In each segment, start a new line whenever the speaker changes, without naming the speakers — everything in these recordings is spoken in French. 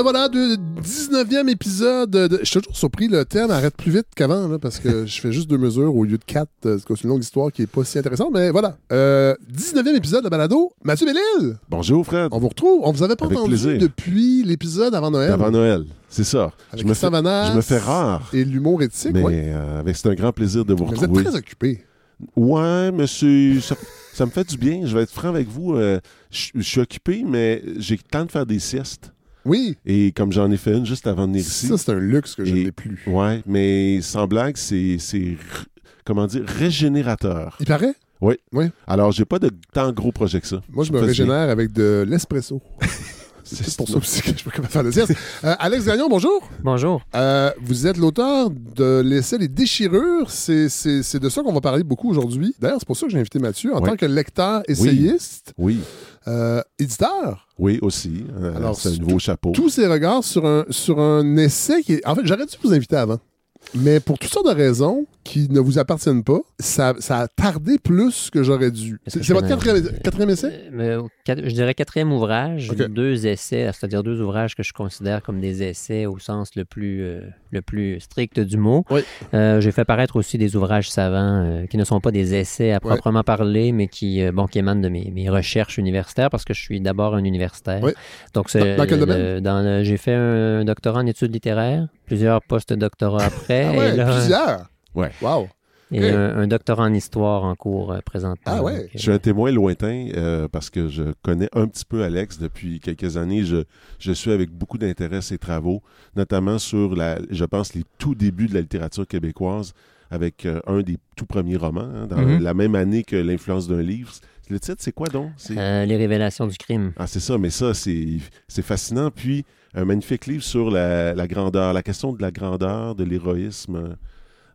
Euh, voilà, de 19e épisode. De... Je suis toujours surpris, le thème arrête plus vite qu'avant, là, parce que je fais juste deux mesures au lieu de quatre. euh, C'est une longue histoire qui est pas si intéressante, mais voilà. Euh, 19e épisode de Balado. Mathieu Bellil,
Bonjour Fred,
on vous retrouve. On vous avait pas
Avec
entendu
plaisir.
depuis l'épisode avant Noël.
avant Noël, c'est ça.
Avec
Je me, fais, je me fais rare,
Et l'humour éthique,
mais
ouais.
euh, c'est un grand plaisir de vous
Mais Vous êtes
retrouver.
très occupé.
Ouais, monsieur, ça, ça me fait du bien. Je vais être franc avec vous. euh, je je suis occupé, mais j'ai le temps de faire des siestes.
Oui,
Et comme j'en ai fait une juste avant de venir ici.
ça c'est un luxe que je n'ai plus.
Ouais, mais sans blague, c'est, comment dire, régénérateur.
Il paraît?
Alors, j'ai pas de tant gros projet que ça.
Moi, je me régénère avec de l'espresso. C'est pour ça aussi que je peux pas faire de sieste. Euh, Alex Gagnon, bonjour.
Bonjour.
Euh, vous êtes l'auteur de l'essai Les déchirures. C'est, c'est, c'est de ça qu'on va parler beaucoup aujourd'hui. D'ailleurs, c'est pour ça que j'ai invité Mathieu en
Oui.
tant que lecteur, essayiste,
Oui,
euh, éditeur.
oui, aussi. Euh,
Alors,
c'est un nouveau chapeau.
Tous ces regards sur un, sur un essai qui est. En fait, j'aurais dû vous inviter avant. Mais pour toutes sortes de raisons qui ne vous appartiennent pas, ça, ça a tardé plus que j'aurais dû. C'est, votre quatrième, quatrième essai?
Euh, je dirais quatrième ouvrage, deux essais, c'est-à-dire deux ouvrages que je considère comme des essais au sens le plus, euh, le plus strict du mot.
Oui.
Euh, J'ai fait paraître aussi des ouvrages savants qui ne sont pas des essais à proprement parler, mais qui, bon, qui émanent de mes, mes recherches universitaires parce que je suis d'abord un universitaire.
Oui.
Donc,
Dans- dans quel
le-
domaine?
J'ai fait un doctorat en études littéraires, plusieurs post-doctorats après.
Ah ouais,
et là,
plusieurs.
Ouais.
Wow.
et un, un doctorat en histoire en cours euh, présentement.
Ah ouais.
Donc, euh,
Je suis un témoin lointain euh, parce que je connais un petit peu Alex depuis quelques années. Je, je suis avec beaucoup d'intérêt ses travaux, notamment sur, la, je pense, les tout débuts de la littérature québécoise avec euh, un des tout premiers romans, hein, dans
Mhm.
la même année que L'influence d'un livre. Le titre, c'est quoi donc? C'est-
euh, les révélations du crime.
Ah, c'est ça, mais ça, c'est c'est fascinant. Puis, un magnifique livre sur la, la grandeur, la question de la grandeur, de l'héroïsme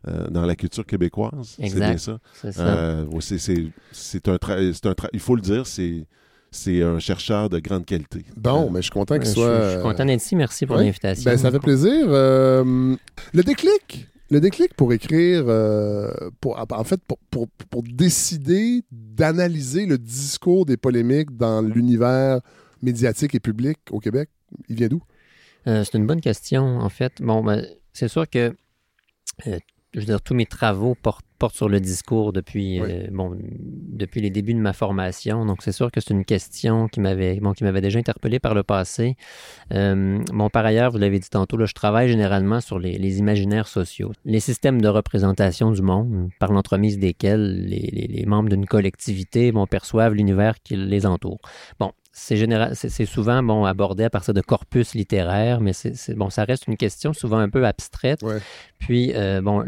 euh, dans la culture québécoise. C'est bien ça.
C'est ça.
Euh, un, tra- c'est un tra- il faut le dire, c'est c'est un chercheur de grande qualité.
Bon, mais je suis content qu'il soit.
je suis content d'être ici. Merci pour
ouais.
l'invitation.
Ben, ça fait plaisir. Euh, le déclic. Le déclic pour écrire, euh, pour, en fait, pour, pour, pour décider d'analyser le discours des polémiques dans l'univers médiatique et public au Québec, il vient d'où?
Euh, c'est une bonne question, en fait. Bon, ben, c'est sûr que, euh, je veux dire, tous mes travaux portent, portent sur le discours depuis,
Oui.
euh, bon, depuis les débuts de ma formation. Donc, c'est sûr que c'est une question qui m'avait, bon, qui m'avait déjà interpellé par le passé. Bon, par ailleurs, vous l'avez dit tantôt, là, je travaille généralement sur les, les imaginaires sociaux, les systèmes de représentation du monde, par l'entremise desquels les, les- les membres d'une collectivité bon, perçoivent l'univers qui les entoure. Bon, c'est général, c'est souvent bon abordé à partir de corpus littéraires, mais c'est bon, ça reste une question souvent un peu abstraite. Puis euh, bon,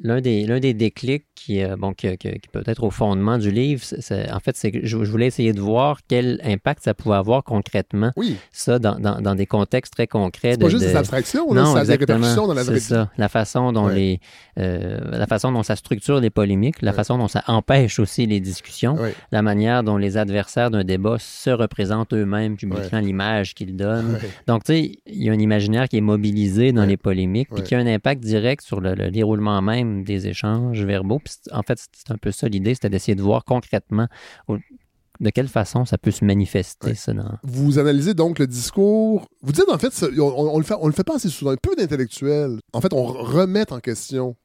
l'un des l'un des déclics qui euh, bon qui, qui- qui peut être au fondement du livre, c'est- en fait, c'est que je, je voulais essayer de voir quel impact ça pouvait avoir concrètement,
Oui,
ça dans, dans, dans des contextes très concrets.
c'est pas
de-
juste
de-
des abstractions,
non,
ça a des répercussions dans la vraie
C'est
vie.
ça. La façon dont
Ouais.
les, euh, la façon dont ça structure les polémiques, la
Ouais.
façon dont ça empêche aussi les discussions,
Ouais.
la manière dont les adversaires d'un débat se représentent eux-mêmes, publiant l'image qu'ils donnent. Donc, tu sais, il y a un imaginaire qui est mobilisé dans les polémiques, puis qui a un impact direct sur le, le déroulement même des échanges verbaux. Puis, en fait, c'est un peu ça l'idée, c'était d'essayer de voir concrètement au- de quelle façon ça peut se manifester,
Ouais.
ça, dans-
Vous analysez donc le discours. Vous dites en fait, ça- on, on- on le fait, on le fait pas assez souvent. Un peu d'intellectuel. En fait, on remet en question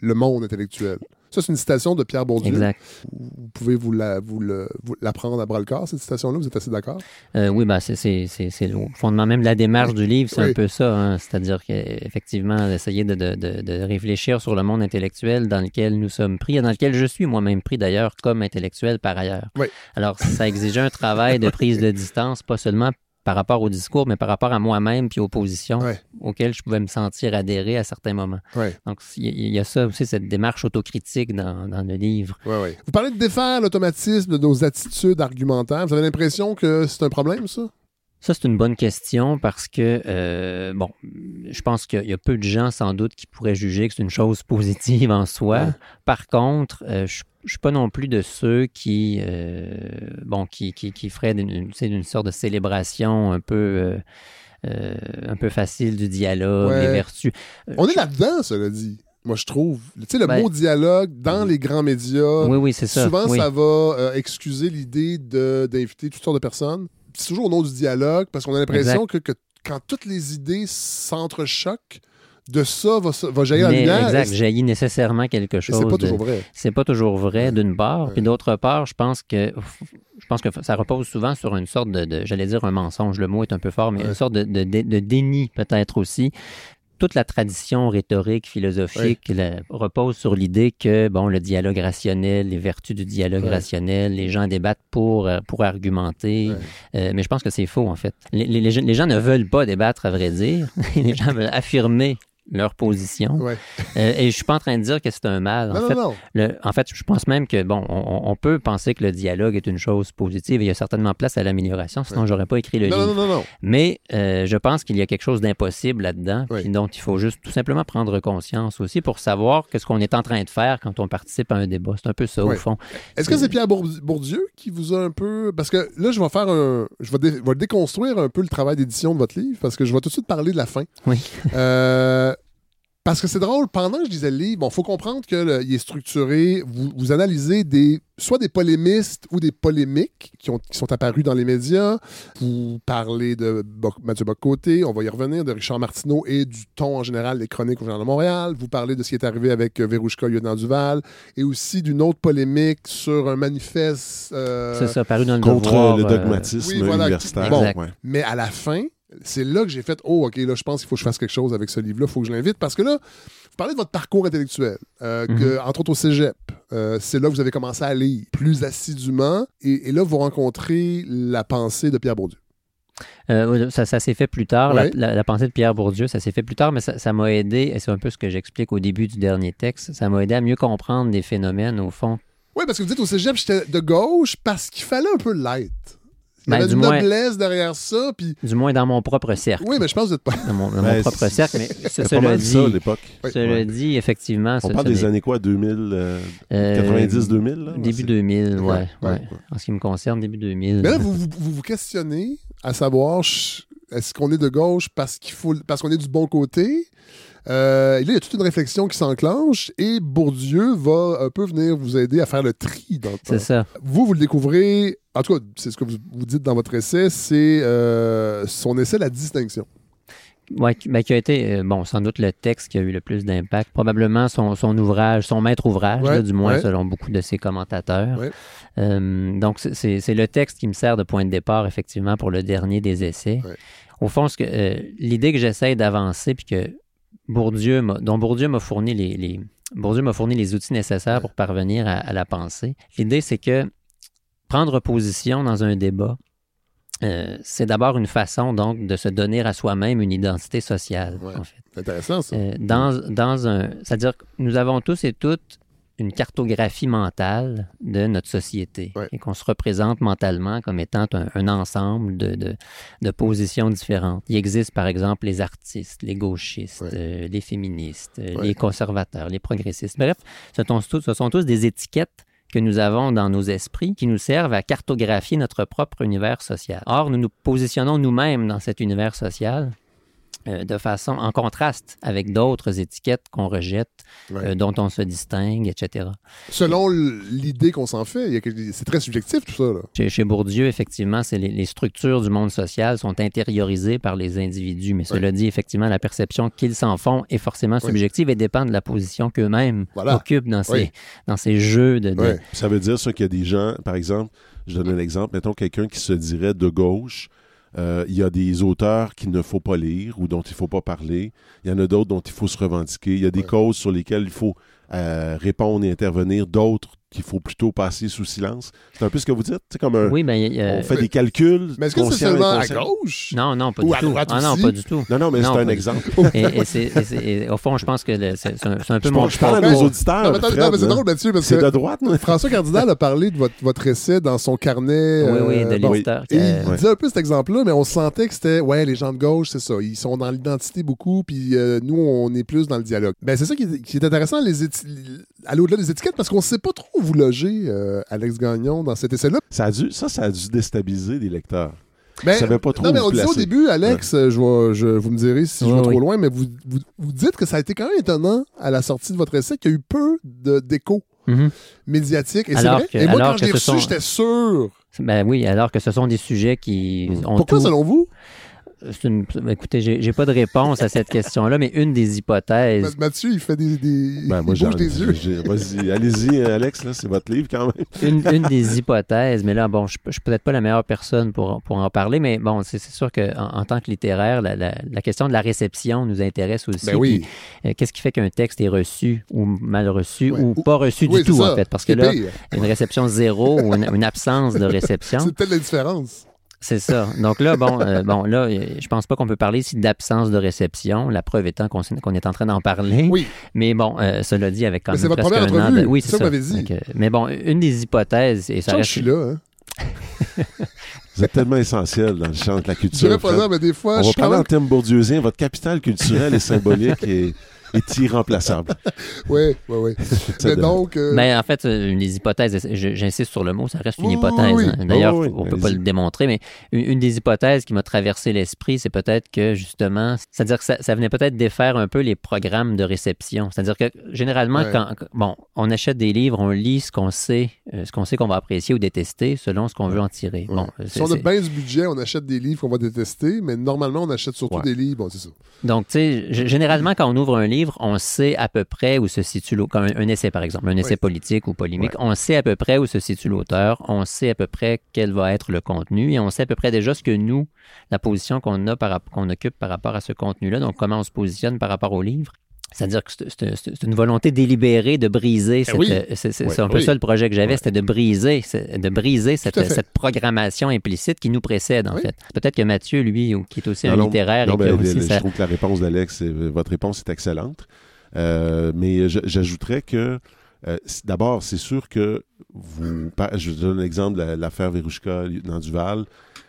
le monde intellectuel. Ça, c'est une citation de Pierre Bourdieu.
Exact.
Vous pouvez vous la, vous le, vous l'apprendre à bras le corps, cette citation-là. Vous êtes assez d'accord?
Euh, oui, ben, c'est, le fondement même de la démarche du livre, c'est
Oui.
un peu ça. hein. C'est-à-dire qu'effectivement, d'essayer de, de, de, de réfléchir sur le monde intellectuel dans lequel nous sommes pris, et dans lequel je suis moi-même pris d'ailleurs comme intellectuel par ailleurs.
Oui.
Alors, ça exigeait un travail de prise de distance, pas seulement par rapport au discours, mais par rapport à moi-même puis aux positions
Ouais.
auxquelles je pouvais me sentir adhérer à certains moments.
Ouais.
Donc, il y, a- il y a ça aussi, cette démarche autocritique dans, dans le livre.
Ouais. Vous parlez de défaire l'automatisme de nos attitudes argumentaires. Vous avez l'impression que c'est un problème, ça?
Ça, c'est une bonne question parce que, euh, bon, je pense qu'il y a peu de gens, sans doute, qui pourraient juger que c'est une chose positive en soi. Par contre, euh, je ne suis pas non plus de ceux qui, euh, bon, qui, qui, qui feraient d'une une, sorte de célébration un peu, euh, euh, un peu facile du dialogue,
Ouais.
les vertus.
On est
je-
là-dedans, cela dit. Moi, je trouve. Tu sais, le
Ben-
mot dialogue dans les grands médias,
Oui, oui, c'est ça.
souvent,
oui.
ça va excuser l'idée d'inviter toutes sortes de personnes. c'est toujours au nom du dialogue, parce qu'on a l'impression que, que quand toutes les idées s'entrechoquent, de ça va, va jaillir la
Mais,
lumière.
exact, jaillit nécessairement quelque chose.
c'est pas
de-
toujours vrai.
C'est pas toujours vrai, d'une part.
Ouais.
Puis d'autre part, je pense que je pense que ça repose souvent sur une sorte de, de- j'allais dire un mensonge, le mot est un peu fort, mais
Ouais.
une sorte de, de- de- de déni peut-être aussi. Toute la tradition rhétorique, philosophique la- repose sur l'idée que bon, le dialogue rationnel, les vertus du dialogue
Ouais.
rationnel, les gens débattent pour, euh, pour argumenter. Euh, mais je pense que c'est faux, en fait. Les gens ne veulent pas débattre, à vrai dire. les gens veulent affirmer leur position.
Ouais.
Euh, et je suis pas en train de dire que c'est un mal. En
Non,
fait,
non, non.
le- en fait, je pense même que, bon, on, on peut penser que le dialogue est une chose positive et il y a certainement place à l'amélioration, sinon j'aurais pas écrit le
Non,
livre.
non, non, non.
Mais euh, je pense qu'il y a quelque chose d'impossible là-dedans,
Oui.
puis dont il faut juste tout simplement prendre conscience aussi pour savoir qu'est-ce qu'on est en train de faire quand on participe à un débat. C'est un peu ça, au fond.
Est-ce que c'est Pierre Bourdi- Bourdieu qui vous a un peu. Parce que là, je vais faire un. Je vais, dé- vais déconstruire un peu le travail d'édition de votre livre parce que je vais tout de suite parler de la fin.
Oui.
Euh, Parce que c'est drôle, pendant que je lisais le livre, bon, faut comprendre qu'il est structuré, vous, vous analysez des, soit des polémistes ou des polémiques qui, ont, qui sont apparus dans les médias. Vous parlez de Bo- Mathieu Bocoté, on va y revenir, de Richard Martineau et du ton en général des chroniques au Journal de Montréal. Vous parlez de ce qui est arrivé avec euh, Verouchka Lieutenant Duval et aussi d'une autre polémique sur un manifeste. euh,
c'est ça, paru dans le
Contre
devoir,
le
euh,
dogmatisme
oui, voilà.
universitaire.
Bon.
ouais.
Mais à la fin, c'est là que j'ai fait Oh, OK, là, je pense qu'il faut que je fasse quelque chose avec ce livre-là. Il faut que je l'invite. Parce que là, vous parlez de votre parcours intellectuel, euh, que, entre autres au cégep. Euh, c'est là que vous avez commencé à lire plus assidûment. Et, et là, vous rencontrez la pensée de Pierre Bourdieu.
Euh, ça ça s'est fait plus tard. La-
Ouais.
La, la pensée de Pierre Bourdieu, ça s'est fait plus tard, mais ça ça m'a aidé, et c'est un peu ce que j'explique au début du dernier texte, ça m'a aidé à mieux comprendre des phénomènes, au fond.
Oui, parce que vous dites au cégep, j'étais de gauche parce qu'il fallait un peu l'être. Il y
Ben,
avait
du
une
moins-
noblesse derrière ça. Puis...
Du moins dans mon propre cercle.
Oui, mais je pense que vous êtes pas.
Dans mon, dans mon
Ben,
propre cercle. Mais cela dit,
ça à l'époque.
Oui.
cela
Ouais.
dit, effectivement.
On
ce-
parle
ce
des années quoi, 2000, euh,
euh,
90-2000? là?
Début
C'est-
2000, ouais,
Ouais,
ouais,
ouais.
En ce qui me concerne, début 2000.
Mais là, vous vous, vous vous questionnez à savoir est-ce qu'on est de gauche parce qu'il faut parce qu'on est du bon côté? Euh, là, il y a toute une réflexion qui s'enclenche et Bourdieu va un peu venir vous aider à faire le tri dans
C'est ça.
Vous, vous le découvrez, en tout cas, c'est ce que vous, vous dites dans votre essai, c'est euh, son essai La distinction.
Qui, ben, qui a été, euh, bon, sans doute le texte qui a eu le plus d'impact. Probablement son, son ouvrage, son maître ouvrage,
Ouais,
là, du moins
ouais.
selon beaucoup de ses commentateurs.
Ouais.
Euh, donc, c'est- le texte qui me sert de point de départ, effectivement, pour le dernier des essais. Au fond, ce que, euh, l'idée que j'essaie d'avancer, puis que Bourdieu m'a- dont Bourdieu m'a fourni les, les- Bourdieu m'a fourni les outils nécessaires pour parvenir à, à la pensée. L'idée, c'est que prendre position dans un débat, euh, c'est d'abord une façon donc de se donner à soi-même une identité sociale,
Ouais.
en fait.
C'est intéressant, ça.
Euh, dans, dans un, c'est-à-dire que nous avons tous et toutes une cartographie mentale de notre société
Ouais.
et qu'on se représente mentalement comme étant un, un ensemble de, de, de positions différentes. Il existe par exemple les artistes, les gauchistes,
Ouais.
euh, les féministes, euh,
Ouais.
les conservateurs, les progressistes. Bref, ce sont, tous, ce sont tous des étiquettes que nous avons dans nos esprits qui nous servent à cartographier notre propre univers social. Or, nous nous positionnons nous-mêmes dans cet univers social euh, de façon en contraste avec d'autres étiquettes qu'on rejette,
Ouais.
euh, dont on se distingue, etc.
Selon l'idée qu'on s'en fait, c'est très subjectif tout ça. Là.
Chez, chez Bourdieu, effectivement, c'est les, les structures du monde social sont intériorisées par les individus, mais cela dit, effectivement, la perception qu'ils s'en font est forcément subjective et dépend de la position qu'eux-mêmes
Voilà.
occupent dans ces, dans ces jeux de... de-
Ouais.
Ça veut dire ça qu'il y a des gens, par exemple, je donne un exemple, mettons quelqu'un qui se dirait de gauche, euh, il y a des auteurs qu'il ne faut pas lire ou dont il ne faut pas parler. Il y en a d'autres dont il faut se revendiquer. Il y a des
Ouais.
causes sur lesquelles il faut euh, répondre et intervenir, d'autres qu'il faut plutôt passer sous silence. C'est un peu ce que vous dites. C'est comme un,
Oui, ben, a-
on fait des calculs.
Mais est-ce que c'est seulement à gauche?
Non, non, pas
Ou
du
à
tout.
droite
Ah non, pas du tout.
Non, non, mais c'est un exemple.
Et, et c'est- et c'est- et au fond, je pense que le- c'est c'est un, c'est un peu
Je
mon...
je parle à nos auditeurs.
Non, mais, attends,
Fred,
non, mais c'est drôle, Mathieu, parce
C'est
que
de droite, non?
François Cardinal a parlé de votre, votre essai dans son carnet.
Oui, oui,
euh,
de
bon,
l'éditeur.
Et il
Euh,
Ouais.
disait un peu cet exemple-là, mais on sentait que c'était, ouais, les gens de gauche, c'est ça. Ils sont dans l'identité beaucoup, puis euh, nous, on est plus dans le dialogue. Ben, c'est ça qui est, qui est intéressant, les éti- aller au-delà des étiquettes, parce qu'on sait pas trop vous loger, euh, Alex Gagnon, dans cet essai-là?
Ça, a dû, ça, ça a dû déstabiliser les lecteurs.
Ben,
savais pas trop
Non, mais
où
on disait au début, Alex, euh, je vais- je- vous me direz si je vais
oui.
trop loin, mais vous, vous, vous dites que ça a été quand même étonnant à la sortie de votre essai qu'il y a eu peu de- d'écho
mhm.
médiatique. Et c'est vrai.
que-
Et moi, quand je l'ai reçu,
sont-
j'étais sûr
Ben oui, alors que ce sont des sujets qui ont
Pourquoi,
tout-
selon vous?
Une- Écoutez, j'ai pas de réponse à cette question-là, mais une des hypothèses.
Ma- Mathieu, il fait des. des...
Ben, moi,
il
j'ai
bouge des yeux.
Vas-y, allez-y, Alex, là, c'est votre livre quand même.
une, une des hypothèses, mais là, bon, je ne suis peut-être pas la meilleure personne pour, pour en parler, mais bon, c'est sûr qu'en en, tant que littéraire, la, la- la question de la réception nous intéresse aussi.
Ben oui.
Euh, Qu'est-ce qui fait qu'un texte est reçu ou mal reçu
Ouais.
ou
Ou-
pas reçu
Oui,
du tout,
ça.
en fait? Parce que là,
pire.
une réception zéro ou une, une absence de réception,
C'est peut-être la différence.
C'est ça. Donc là, bon, euh, bon là, euh, je pense pas qu'on peut parler ici d'absence de réception, la preuve étant qu'on est en train d'en parler.
Oui.
Mais bon, euh, cela dit, avec quand
Mais
même
c'est votre
presque
première
un an
entrevue.
de... Oui,
C'est ça
ça.
vous dit.
Mais bon, une des hypothèses, et ça reste...
je suis là. Hein.
Vous êtes tellement essentiel dans le champ de la
Je
culture.
dirais pas ça, mais des fois,
On
je
va parler en termes bourdieusien. Votre capital culturel et symbolique est, est irremplaçable.
Oui, oui, oui. Mais donc. euh,
Ben, en fait, euh, une des hypothèses, j'insiste sur le mot, ça reste une
Oui, oui,
hypothèse.
oui.
hein. D'ailleurs,
oui,
on ne peut pas le démontrer, mais une, une des hypothèses qui m'a traversé l'esprit, c'est peut-être que, justement, c'est-à-dire que ça, ça venait peut-être défaire un peu les programmes de réception. C'est-à-dire que, généralement,
Ouais.
quand, bon, on achète des livres, on lit ce qu'on sait, euh, ce qu'on sait qu'on va apprécier ou détester selon ce qu'on veut en tirer.
ouais.
Bon,
si on a bien du budget, on achète des livres qu'on va détester, mais normalement, on achète surtout
Ouais.
des livres. Bon, c'est ça.
Donc, tu sais, généralement, quand on ouvre un livre, on sait à peu près où se situe l'auteur. Comme un, un essai, par exemple, un essai
Oui.
politique ou polémique, on sait à peu près où se situe l'auteur, on sait à peu près quel va être le contenu et on sait à peu près déjà ce que nous, la position qu'on a qu'on occupe par rapport à ce contenu-là, donc comment on se positionne par rapport au livre. C'est-à-dire que c'est- une volonté délibérée de briser. cette-
oui.
euh, c'est un peu
oui.
ça le projet que j'avais, c'était de briser, de briser cette, programmation implicite qui nous précède, en
Oui.
fait. Peut-être que Mathieu, lui, qui est aussi un
Non, non,
littéraire
non,
et qui a
ben,
aussi
je trouve que la réponse d'Alex, votre réponse est excellente. Euh, mais j'ajouterais que, euh, d'abord, c'est sûr que vous. Je donne l'exemple de la- l'affaire Verouchka dans Duval.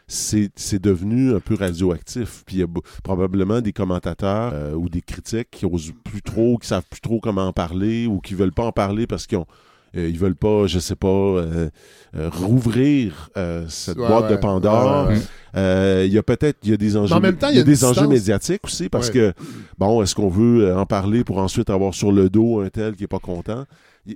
C'est c'est devenu un peu radioactif. Puis il y a probablement des commentateurs euh, ou des critiques qui osent plus trop, qui savent plus trop comment en parler ou qui veulent pas en parler parce qu'ils ont. euh, ils veulent pas, je sais pas, euh, euh, rouvrir euh, cette
Ouais,
boîte de. Pandore.
Ouais.
Euh, Il y a peut-être il y a des enjeux,
en même temps, il y a
des enjeux médiatiques aussi parce que bon, est-ce qu'on veut en parler pour ensuite avoir sur le dos un tel qui est pas content?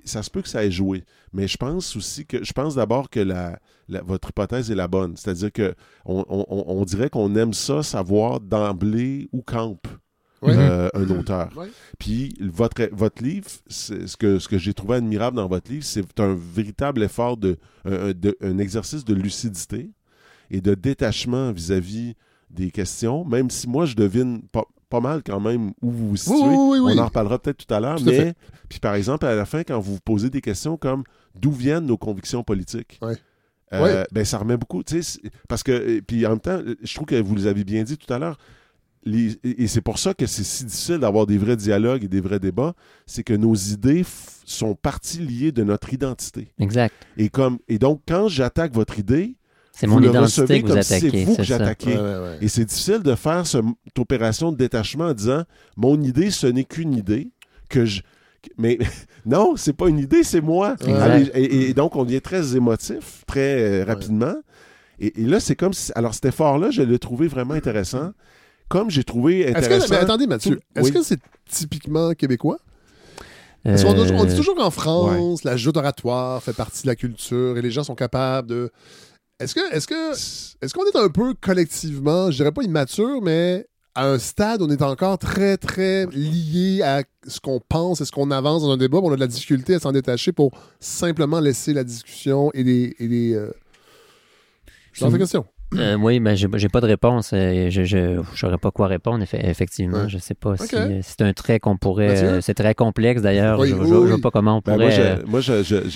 Ça se peut que ça ait joué, mais je pense aussi que je pense d'abord que la, la- votre hypothèse est la bonne, c'est-à-dire que on, on- on- on dirait qu'on aime ça savoir d'emblée où campe
Ouais.
euh, un auteur.
Ouais.
Puis votre, votre livre, c'est- ce que, ce que j'ai trouvé admirable dans votre livre, c'est un véritable effort de un, de- un exercice de lucidité et de détachement vis-à-vis des questions, même si moi je devine pas, pas mal quand même où vous vous situez.
Oui, oui, oui, oui.
On en reparlera peut-être tout à l'heure, mais puis par exemple à la fin quand vous vous posez des questions comme d'où viennent nos convictions politiques? Euh. Ben ça remet beaucoup, tu sais, c'est- parce que puis en même temps, je trouve que vous les avez bien dit tout à l'heure. les- et c'est pour ça que c'est si difficile d'avoir des vrais dialogues et des vrais débats, c'est que nos idées sont parties liées de notre identité.
Exact.
Et comme et donc quand j'attaque votre idée,
C'est
vous
mon
le
identité
recevez
que vous
comme si
attaquez.
c'est vous que j'attaquais.
Ouais, ouais, ouais.
Et c'est difficile de faire ce- cette opération de détachement en disant mon idée, ce n'est qu'une idée que je. Mais non, c'est pas une idée, c'est moi. Allez, et, et donc, on devient très émotif, très euh, rapidement. Et, et là, c'est comme si. Alors, cet effort-là, je l'ai trouvé vraiment intéressant. Comme j'ai trouvé intéressant.
que, mais attendez, Mathieu, est-ce
oui.
que c'est typiquement québécois? Parce qu'on
Euh,
on dit toujours qu'en France, la joute oratoire fait partie de la culture et les gens sont capables de. Est-ce que, est-ce que, est-ce qu'on est un peu collectivement, je dirais pas immature, mais à un stade, on est encore très, très lié à ce qu'on pense et ce qu'on avance dans un débat. On a de la difficulté à s'en détacher pour simplement laisser la discussion et les. Et les euh, Je fais question.
Euh, oui, mais j'ai j'ai pas de réponse. Euh, Je saurais pas quoi répondre. effe- Effectivement,
Ouais.
je sais pas si euh, c'est un trait qu'on pourrait.
Mathieu?
c'est très complexe d'ailleurs.
Oui,
je,
oui,
je- je
oui.
vois pas comment on
Ben,
pourrait.
moi, je, moi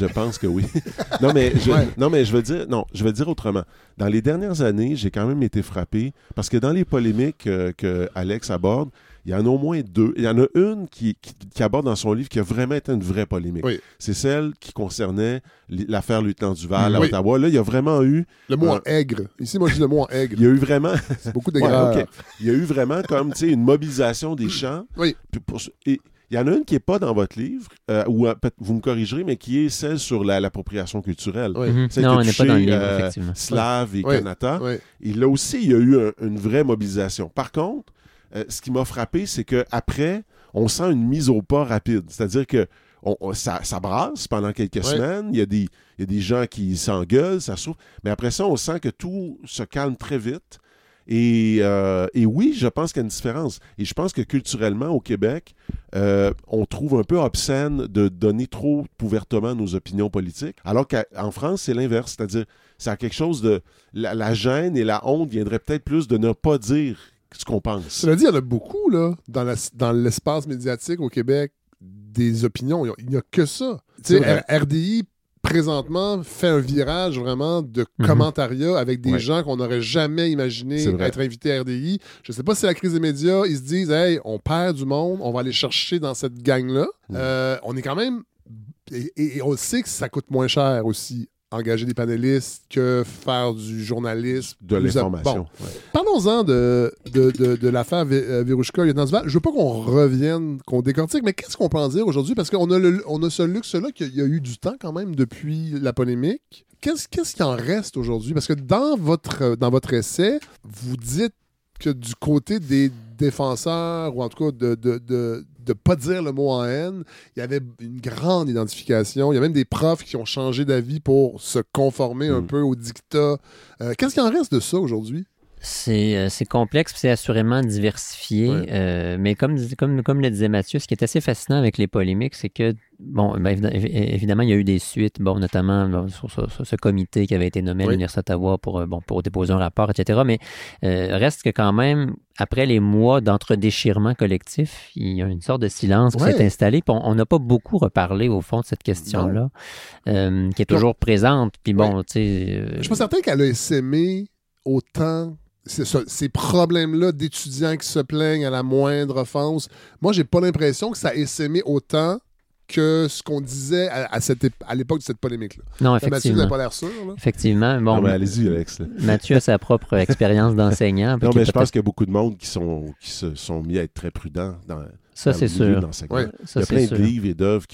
pense que oui. non, mais je,
Ouais.
non, mais je veux dire, non, je veux dire autrement. Dans les dernières années, j'ai quand même été frappé parce que dans les polémiques euh, que Alex aborde, il y en a au moins deux. Il y en a une qui, qui, qui aborde dans son livre qui a vraiment été une vraie polémique.
Oui.
C'est celle qui concernait l'affaire Lieutenant Duval à
Oui.
Ottawa. Là, il y a vraiment eu,
Le mot aigre. Ici, moi, je dis le mot aigre.
il y a eu vraiment,
C'est beaucoup
Ouais, ok. Il y a eu vraiment comme, tu sais, une mobilisation des champs.
Oui.
Puis pour- et il y en a une qui n'est pas dans votre livre, euh, ou euh, peut-être vous me corrigerez, mais qui est celle sur la- l'appropriation culturelle.
Oui.
mhm.
Celle
Non,
qui a
on n'est pas dans le
touché,
livre,
euh, et
Oui.
Kanata.
Oui.
Et là aussi, il y a eu un- une vraie mobilisation. Par contre, euh, ce qui m'a frappé, c'est que après, on sent une mise au pas rapide. C'est-à-dire que on- on- ça, ça brasse pendant quelques
Ouais.
semaines. Il y, a des, il y a des gens qui s'engueulent, ça souffre. Mais après ça, on sent que tout se calme très vite. Et, euh, et oui, je pense qu'il y a une différence. Et je pense que culturellement, au Québec, euh, on trouve un peu obscène de donner trop ouvertement nos opinions politiques, alors qu'en France, c'est l'inverse. C'est-à-dire, ça a quelque chose de... La, la gêne et la honte viendraient peut-être plus de ne pas dire ce qu'on pense.
Cela dit, il y en a beaucoup là, dans, la- dans l'espace médiatique au Québec, des opinions. Il n'y a, que ça. RDI, présentement, fait un virage vraiment de
Mhm.
commentariat avec des
Ouais.
gens qu'on n'aurait jamais imaginé être invités à RDI. Je sais pas si c'est la crise des médias. Ils se disent, hey, on perd du monde, on va aller chercher dans cette gang-là.
Mhm.
Euh, on est quand même. Et, et- et on sait que ça coûte moins cher aussi. Engager des panélistes que faire du journalisme.
De l'information.
Bon.
Ouais.
Parlons-en de, de, de, de l'affaire euh, Verouchka lieutenant Duval. Je veux pas qu'on revienne, qu'on décortique, mais qu'est-ce qu'on peut en dire aujourd'hui? Parce qu'on a, le- on a ce luxe-là qu'il y a eu du temps quand même depuis la polémique. Qu'est-ce qu'est-ce qui en reste aujourd'hui? Parce que dans votre, dans votre essai, vous dites que du côté des défenseurs, ou en tout cas de de, de, de pas dire le mot en haine, il y avait une grande identification. Il y a même des profs qui ont changé d'avis pour se conformer un
Mm.
peu au dictat. Euh, Qu'est-ce qui en reste de ça aujourd'hui?
C'est euh, c'est complexe, c'est assurément diversifié.
Ouais.
euh, mais comme, comme, comme le disait Mathieu, ce qui est assez fascinant avec les polémiques, c'est que, bon, ben, évid- évi- évidemment, il y a eu des suites, bon, notamment bon, sur, sur- sur ce comité qui avait été nommé à l'Université d'Ottawa pour, euh, bon, pour déposer un rapport, etc. Mais euh, reste que quand même, après les mois d'entre-déchirement collectif, il y a une sorte de silence qui
Ouais.
s'est installé, puis on on n'a pas beaucoup reparlé au fond de cette question-là, euh, qui est toujours présente. Puis bon, tu sais. euh,
Je suis pas certain qu'elle a essaimé autant c'est ça, ces problèmes-là d'étudiants qui se plaignent à la moindre offense. Moi, j'ai pas l'impression que ça a essaimé autant que ce qu'on disait à, à cette à l'époque de cette polémique-là.
non,
Mathieu
effectivement.
n'a pas l'air sûr. Là.
Effectivement. Bon,
Non, mais allez-y, Alex. là.
Mathieu a sa propre expérience d'enseignant.
Non, mais je pense qu'il y a beaucoup de monde qui, sont, qui se sont mis à être très prudents dans,
Ça,
dans
c'est
le milieu
sûr.
d'enseignement.
Ouais.
Ça,
Il y a plein
sûr.
de livres et d'œuvres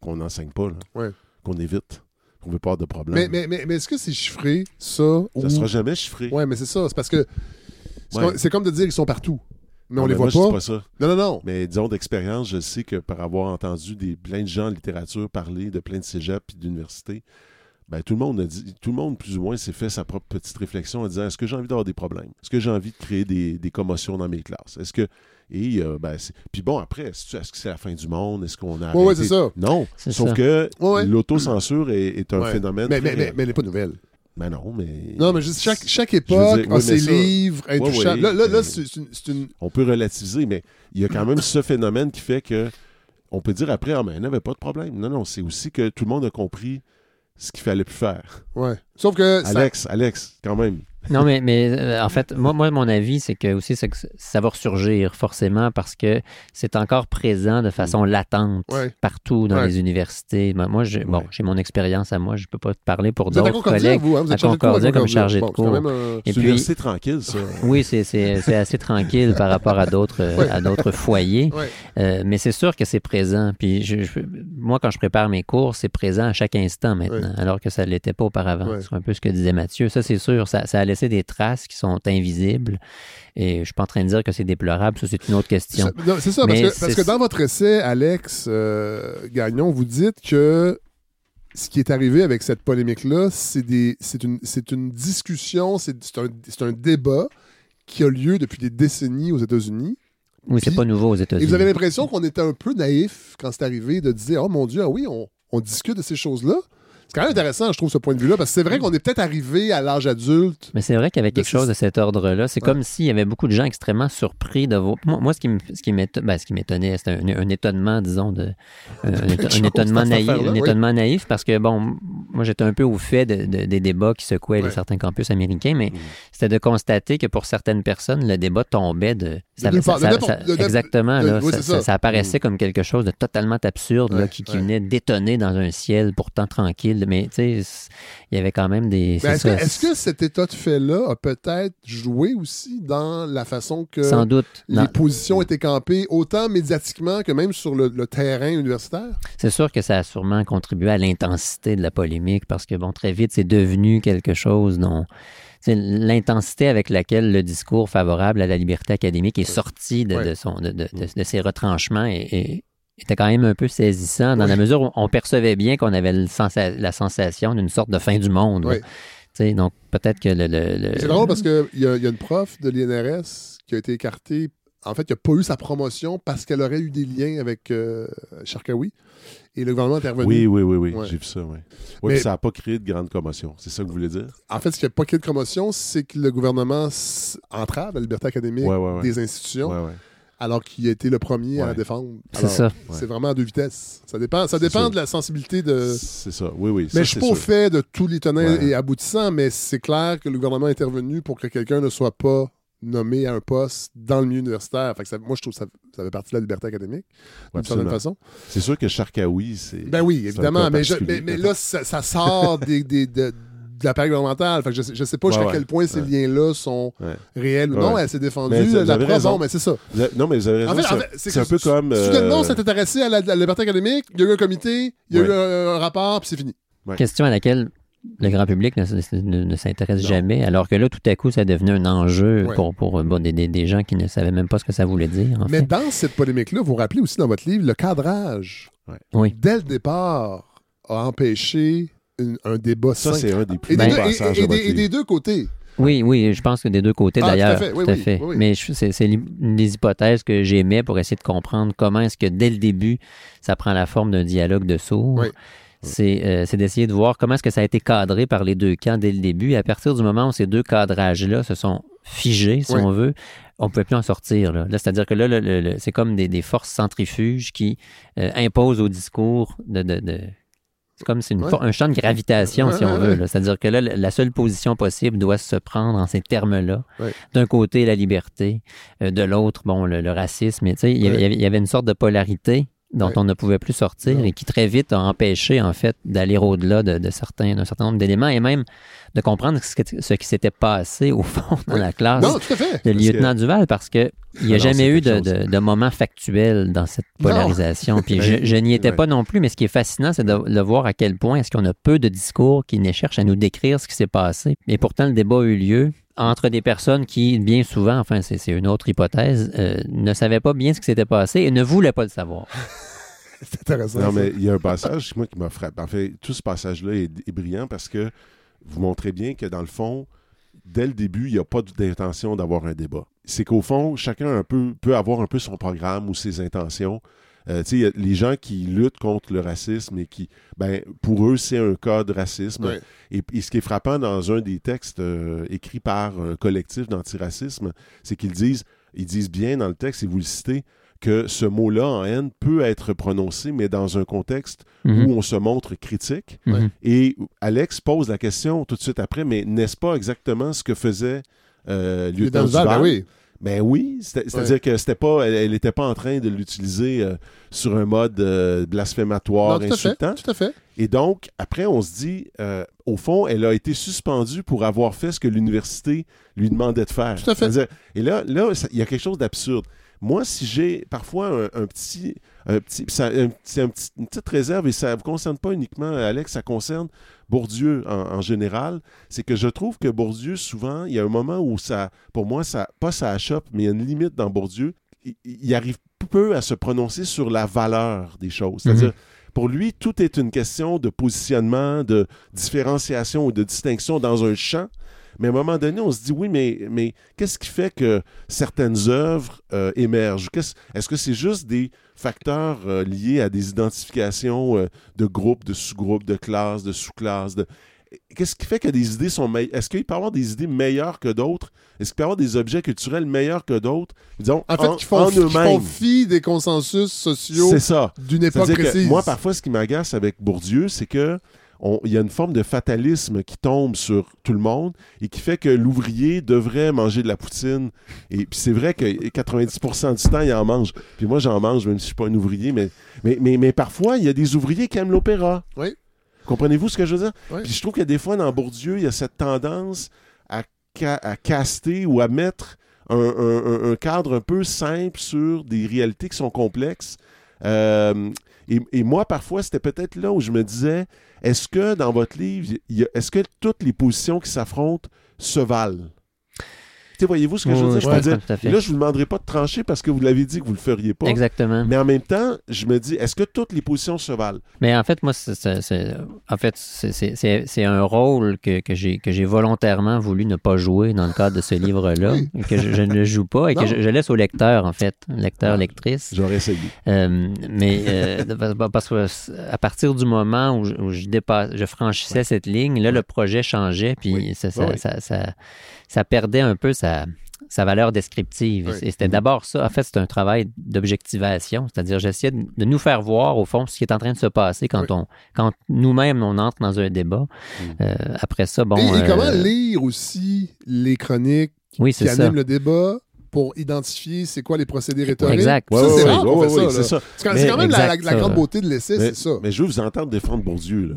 qu'on n'enseigne pas, là,
Ouais.
qu'on évite. On veut pas avoir de problème.
Mais, mais, mais, mais est-ce que c'est chiffré, ça?
Ça
ou-
sera jamais chiffré.
Ouais, mais c'est ça. C'est parce que c'est
Ouais.
comme- de dire qu'ils sont partout. Mais
Non,
on les
moi,
voit
je dis
pas.
pas ça.
Non, non, non.
Mais disons d'expérience, je sais que par avoir entendu des, plein de gens en littérature parler de plein de cégeps et d'universités, ben, tout le monde a dit, tout le monde plus ou moins s'est fait sa propre petite réflexion en disant est-ce que j'ai envie d'avoir des problèmes? Est-ce que j'ai envie de créer des, des commotions dans mes classes? Est-ce que et euh, ben, puis bon après est-ce que c'est la fin du monde? Est-ce qu'on a
ouais,
arrêté?
c'est ça.
Non,
C'est
sauf
ça.
que
Ouais,
l'autocensure est, est un
Ouais.
phénomène.
Mais, mais, mais, mais elle n'est pas nouvelle.
Ben non, mais
Non, mais juste chaque, chaque époque
dire,
a
oui,
ses
ça-
livres intouchables.
oui,
là, là, là
mais-
c'est c'est une, c'est une-
on peut relativiser, mais il y a quand même ce phénomène qui fait que on peut dire après, ah, mais il n'y avait pas de problème. Non, non, c'est aussi que tout le monde a compris ce qu'il fallait plus faire.
Ouais. Sauf que. ça-
Alex, Alex, quand même.
Non, mais, mais euh, en fait, moi, moi, mon avis, c'est que aussi, que ça va ressurgir forcément parce que c'est encore présent de façon latente
Ouais.
partout dans
Ouais.
les universités. Moi, moi, j'ai bon,
Ouais.
j'ai mon expérience à moi, je peux pas te parler pour d'autres collègues.
vous, hein? Vous
à
êtes chargé de cours à
Concordia comme
Concordia.
chargé de
Bon, c'est quand
cours.
euh,
C'est
puis,
université tranquille, ça.
oui, c'est- c'est c'est assez tranquille par rapport à d'autres euh,
Ouais.
à d'autres foyers.
Ouais.
Euh, mais c'est sûr que c'est présent. Puis je- je- moi, quand je prépare mes cours, c'est présent à chaque instant maintenant, alors que ça ne l'était pas auparavant.
Ouais.
C'est un peu ce que disait Mathieu. Ça, c'est sûr. Ça, ça a laissé des traces qui sont invisibles. Et je suis pas en train de dire que c'est déplorable. Ça, c'est une autre question.
C'est ça, parce que, parce
c'est-
que dans votre essai, Alex euh, Gagnon, vous dites que ce qui est arrivé avec cette polémique-là, c'est une, une discussion, c'est un, un débat qui a lieu depuis des décennies aux États-Unis.
Oui, c'est pas nouveau aux
Et
États-Unis.
vous avez l'impression qu'on était un peu naïf quand c'est arrivé de dire Oh mon Dieu, ah oui, on, on discute de ces choses-là. C'est quand même intéressant, je trouve, ce point de vue-là, parce que c'est vrai qu'on est peut-être arrivé à l'âge adulte.
Mais c'est vrai avait quelque chose de cet ordre-là. C'est
Ouais.
comme s'il y avait beaucoup de gens extrêmement surpris de vos. Moi, ce qui ben, ce qui m'étonnait, c'était un, un étonnement, disons, de, un, un étonnement naïf, un
oui.
étonnement naïf, parce que bon, moi, j'étais un peu au fait de- de- des débats qui secouaient les
Ouais.
certains campus américains, mais
Mhm.
c'était de constater que pour certaines personnes, le débat tombait de. Ça- ça-
de
ça-
de
exactement, là,
oui,
ça, apparaissait comme quelque chose de totalement absurde, là, qui, qui
ouais.
venait détonner dans un ciel pourtant tranquille. Mais tu sais, c- il y avait quand même des.
Est-ce que, cet état de fait-là a peut-être joué aussi dans la façon que
Sans doute.
les
Dans-
positions étaient campées, autant médiatiquement que même sur le, le terrain universitaire?
C'est sûr que ça a sûrement contribué à l'intensité de la polémique parce que, bon, très vite, c'est devenu quelque chose dont. C'est L'intensité avec laquelle le discours favorable à la liberté académique est sorti de, son, de, de- de- de ses retranchements et, et était quand même un peu saisissant dans la mesure où on percevait bien qu'on avait le sensa- la sensation d'une sorte de fin du monde.
Oui.
Donc peut-être que le... le- le-
C'est drôle parce qu'il y, y a une prof de l'INRS qui a été écartée. En fait, qui n'a pas eu sa promotion parce qu'elle aurait eu des liens avec euh, Sharkawi. Et le gouvernement est revenu.
Oui, oui, oui, oui.
Ouais.
J'ai vu ça, oui. Oui,
Mais-
puis ça n'a pas créé de grande commotion. C'est ça que vous voulez dire?
En fait, ce qui n'a pas créé de commotion, c'est que le gouvernement entrave la liberté académique
Ouais, ouais, ouais.
des institutions,
Ouais, ouais.
alors qu'il a été le premier à la
Ouais.
défendre.
C'est ça.
C'est vraiment à deux vitesses. Ça dépend, ça dépend
sûr.
de la sensibilité de.
C'est ça, oui, oui.
Mais
ça,
je suis pas au fait de tous les tenants
Ouais.
et aboutissants, mais c'est clair que le gouvernement est intervenu pour que quelqu'un ne soit pas nommé à un poste dans le milieu universitaire. Fait que ça- moi, je trouve que ça, ça fait partie de la liberté académique, d'une certaine façon.
C'est sûr que Sharkawi, c'est.
Ben oui, évidemment, mais, je-
particulier.
mais, mais là, ça, ça sort des, des- de, de l'appareil gouvernemental. Fait que je, sais- je sais pas
Ouais,
jusqu'à
ouais.
quel point ces liens-là sont
Ouais.
réels ou non.
Ouais.
Elle s'est défendue,
Mais
la
raison.
bon, mais c'est ça.
Avez- Non, mais vous avez raison.
En fait, en
c'est-
fait, c'est
c'est un peu comme. euh,
Soudainement, on s'est intéressé à la, la liberté académique, il y a eu un comité, il y a
Ouais.
eu un, un rapport, puis c'est fini.
Question à laquelle le grand public ne, ne- ne s'intéresse jamais, alors que là, tout à coup, ça devenait un enjeu
Ouais.
pour, pour euh, bon, des, des- des gens qui ne savaient même pas ce que ça voulait dire. en
Mais
fait.
dans cette polémique-là, vous vous rappelez aussi dans votre livre, le cadrage,
Oui.
dès le départ, a empêché une- un débat
Ça, c'est un des plus
Et, des
Ben-
beaux
deux, et-
passages
et-
de
et des, deux côtés.
Oui, oui, je pense que des deux côtés
Ah, tout à
d'ailleurs.
fait, oui, oui, oui.
Mais je- c'est c'est une des hypothèses que j'aimais pour essayer de comprendre comment est-ce que dès le début, ça prend la forme d'un dialogue de sourds. C'est euh, c'est d'essayer de voir comment est-ce que ça a été cadré par les deux camps dès le début. Et à partir du moment où ces deux cadrages-là se sont figés, si
Oui.
on veut, on ne pouvait plus en sortir. Là. Là, C'est-à-dire que là, le- le- le- c'est comme des, des forces centrifuges qui euh, imposent au discours de... de- de- c'est comme c'est une
Ouais.
un champ de gravitation, si
Ouais,
on
ouais,
veut. C'est-à-dire que là, la seule position possible doit se prendre en ces termes-là. D'un côté, la liberté, euh, de l'autre, bon, le, le racisme. Et, tu sais, Il y, avait-
Ouais.
il y avait- il y avait une sorte de polarité dont
Ouais.
on ne pouvait plus sortir et qui très vite a empêché, en fait, d'aller au-delà de, de certains, d'un certain nombre d'éléments et même de comprendre ce, que- ce qui s'était passé, au fond, dans la classe
Non,
de lieutenant Duval parce que il n'y a
Non,
jamais eu de, moment factuel dans cette polarisation. Puis je, je n'y étais pas non plus, mais ce qui est fascinant, c'est de, de voir à quel point est-ce qu'on a peu de discours qui ne cherchent à nous décrire ce qui s'est passé. Et pourtant, le débat a eu lieu entre des personnes qui, bien souvent, enfin c'est c'est une autre hypothèse, euh, ne savaient pas bien ce qui s'était passé et ne voulaient pas le savoir.
C'est intéressant.
Non,
ça.
mais il y a un passage, moi, qui m'a frappé. En fait, tout ce passage-là est, est brillant parce que vous montrez bien que, dans le fond, dès le début, il n'y a pas d'intention d'avoir un débat. C'est qu'au fond, chacun un peu, peut avoir un peu son programme ou ses intentions. Euh, tu sais, les gens qui luttent contre le racisme et qui, ben, pour eux, c'est un cas de racisme.
Ouais.
Et, et ce qui est frappant dans un des textes euh, écrits par un collectif d'antiracisme, c'est qu'ils disent, ils disent bien dans le texte, et vous le citez, que ce mot-là en haine peut être prononcé, mais dans un contexte
Mhm.
où on se montre critique.
Mhm.
Et Alex pose la question tout de suite après, mais n'est-ce pas exactement ce que faisait euh, Lieutenant
dans le Val,
Duval?
ben oui.
Ben oui, c'est-à-dire que c'était pas, elle n'était pas en train de l'utiliser euh, sur un mode euh, blasphématoire,
Non, tout à fait.
insultant.
Tout à fait.
Et donc, après, on se dit, euh, au fond, elle a été suspendue pour avoir fait ce que l'université lui demandait de faire.
Tout à fait.
C'est-à-dire- Et là, là, il y a quelque chose d'absurde. Moi, si j'ai parfois un, un petit, un petit, ça- un- c'est un petit- une petite réserve et ça ne vous concerne pas uniquement Alex, ça concerne Bourdieu en, en général, c'est que je trouve que Bourdieu, souvent, il y a un moment où ça, pour moi, ça, pas ça achoppe, mais il y a une limite dans Bourdieu. Il, il arrive peu à se prononcer sur la valeur des choses. C'est-à-dire, pour lui, tout est une question de positionnement, de différenciation ou de distinction dans un champ. Mais à un moment donné, on se dit, oui, mais, mais qu'est-ce qui fait que certaines œuvres euh, émergent? Est-ce que c'est juste des facteurs euh, liés à des identifications euh, de groupes, de sous-groupes, de classes, de sous-classes? De... Qu'est-ce qui fait que des idées sont meilleures? Est-ce qu'il peut y avoir des idées meilleures que d'autres? Est-ce qu'il peut y avoir des objets culturels meilleurs que d'autres? Disons,
En fait, qui font, qui font fi des consensus sociaux d'une époque précise.
moi, parfois, ce qui m'agace avec Bourdieu, c'est que il y a une forme de fatalisme qui tombe sur tout le monde et qui fait que l'ouvrier devrait manger de la poutine. Et puis c'est vrai que 90% du temps, il en mange. Puis moi, j'en mange, même si je suis pas un ouvrier. Mais, mais, mais, mais parfois, il y a des ouvriers qui aiment l'opéra.
Oui.
Comprenez-vous ce que je veux dire?
Oui.
Puis je trouve que des fois, dans Bourdieu, il y a cette tendance à, ca- à caster ou à mettre un, un- un- un cadre un peu simple sur des réalités qui sont complexes. Euh, et, moi, parfois, c'était peut-être là où je me disais, est-ce que dans votre livre, est-ce que toutes les positions qui s'affrontent se valent? Voyez-vous ce que je veux dire? Je
ouais,
dire, là, je vous demanderai pas de trancher parce que vous l'avez dit que vous le feriez pas.
Exactement.
Mais en même temps, je me dis, est-ce que toutes les positions se valent?
Mais en fait, moi, c'est- en fait, c'est- un rôle que, que j'ai volontairement voulu ne pas jouer dans le cadre de ce livre-là,
Oui.
que je, je ne joue pas et
Non.
que je, je laisse au lecteur, en fait, lecteur,
Ah.
lectrice.
J'aurais essayé.
Euh, mais euh, parce- que à partir du moment où je, où je dépasse, je franchissais cette ligne, là, le projet changeait, puis
Oui.
ça, ça, ça, ça- ça perdait un peu sa, sa valeur descriptive.
Oui.
Et c'était d'abord ça. En fait, c'est un travail d'objectivation, c'est-à-dire j'essayais de, de nous faire voir, au fond, ce qui est en train de se passer quand,
Oui.
on, quand nous-mêmes, on entre dans un débat.
Mm.
Euh, après ça, bon...
et, et
euh,
comment lire aussi les chroniques
oui,
qui
c'est ça.
animent le débat pour identifier c'est quoi les procédés rhétoriques?
Exact. Ouais,
c'est
ouais,
ouais,
ça.
c'est
là.
ça.
C'est quand, même la, grande beauté de l'essai, c'est ça.
mais je veux vous entendre défendre Bourdieu, là.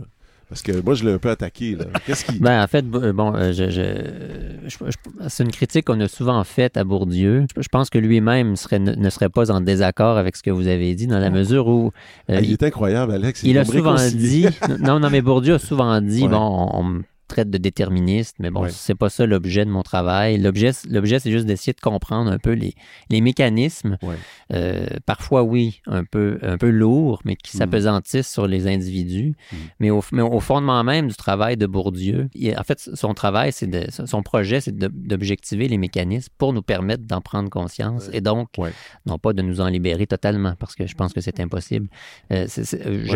Parce que moi, je l'ai un peu attaqué. Qu'est-ce qui...
Ben, en fait, b- bon, euh, je, je- je- je- c'est une critique qu'on a souvent faite à Bourdieu. Je, pense que lui-même serait, ne, serait pas en désaccord avec ce que vous avez dit, dans la mesure où euh,
Ah, il
il,
est incroyable, Alex.
il a souvent dit, non, non, mais Bourdieu a souvent dit,
Ouais.
bon, on, traite de déterministe, mais bon,
Ouais.
c'est pas ça l'objet de mon travail. L'objet, l'objet, c'est juste d'essayer de comprendre un peu les, les mécanismes,
Ouais.
euh, parfois, oui, un peu, un peu lourds, mais qui
Mm.
s'apesantissent sur les individus.
Mm.
Mais, au, mais au fondement même du travail de Bourdieu, il- en fait, son travail, c'est de, son projet, c'est d'objectiver les mécanismes pour nous permettre d'en prendre conscience et donc,
Ouais.
non pas de nous en libérer totalement, parce que je pense que c'est impossible. Euh.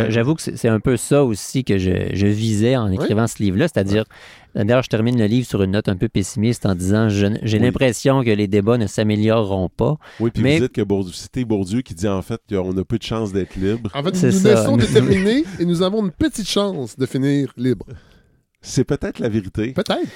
J'avoue que c'est c'est un peu ça aussi que je, je visais en écrivant ce livre-là, c'est-à-dire, d'ailleurs, je termine le livre sur une note un peu pessimiste en disant, je- j'ai
Oui.
l'impression que les débats ne s'amélioreront pas.
Oui, puis
Mais-
vous dites que Bourdieu, c'était Bourdieu qui dit en fait qu'on a peu de chances d'être libre.
En fait,
C'est
nous
ça.
naissons déterminés et nous avons une petite chance de finir libre.
C'est peut-être la vérité.
Peut-être.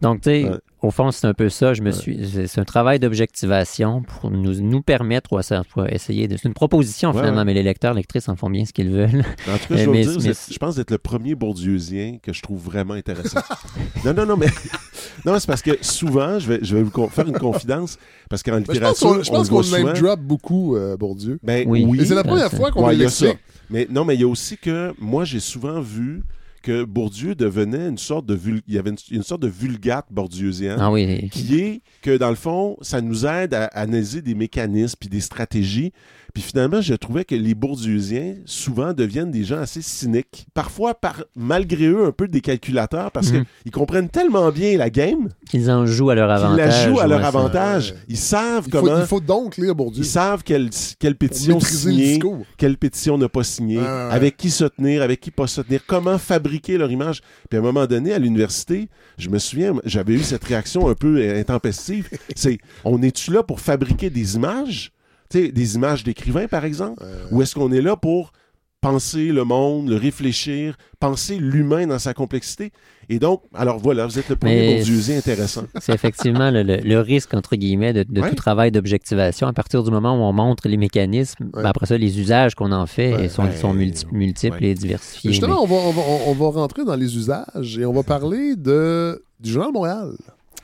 Donc, tu sais,
Ouais.
Au fond, c'est un peu ça. Je me suis, c'est un travail d'objectivation pour nous, nous permettre, ou à ça, pour essayer de. C'est une proposition
Ouais,
finalement,
ouais.
mais les lecteurs, lectrices en font bien ce qu'ils veulent.
En tout cas, je
mais-
vous dire, vous
mais-
êtes- je pense d'être le premier bourdieusien que je trouve vraiment intéressant. non, non, non, mais non, c'est parce que souvent, je vais, je vais vous faire une confidence, parce qu'en
Mais je pense
littérature,
qu'on je
on
pense
le voit
qu'on name drop beaucoup euh, Bourdieu.
Ben,
Oui.
c'est la première fois qu'on
Ouais, a ça. Mais non, mais il y a aussi que moi, j'ai souvent vu que Bourdieu devenait une sorte de vul- il y avait une, une sorte de vulgate bourdieusienne.
Ah oui.
qui est que, dans le fond, ça nous aide à analyser des mécanismes puis des stratégies. Puis finalement, je trouvais que les bourdieusiens, souvent, deviennent des gens assez cyniques. Parfois, par, malgré eux, un peu des calculateurs, parce
Mhm.
qu'ils comprennent tellement bien la game
Qu'ils en jouent à leur avantage.
la jouent à leur avantage. Ils savent
Il faut,
comment...
il faut donc lire Bourdieu
Ils savent quelle, pétition signer, quelle pétition ne pas signer,
ouais.
avec qui se tenir, avec qui pas se tenir, comment fabriquer leur image. Puis à un moment donné, à l'université, je me souviens, j'avais eu cette réaction un peu intempestive. C'est, on est-tu là pour fabriquer des images? Des images d'écrivains, par exemple?
Euh,
Ou est-ce qu'on est là pour penser le monde, le réfléchir, penser l'humain dans sa complexité? Et donc, alors voilà, vous êtes le premier
Mais
bourdieusier intéressant.
C'est effectivement le, le- le risque, entre guillemets, de, de
Ouais.
tout travail d'objectivation. À partir du moment où on montre les mécanismes,
Ouais.
ben après ça, les usages qu'on en fait
Ouais.
sont, sont multi- multiples
Ouais.
et diversifiés.
Justement, on va, on, va, on va rentrer dans les usages et on va parler de, du Journal de Montréal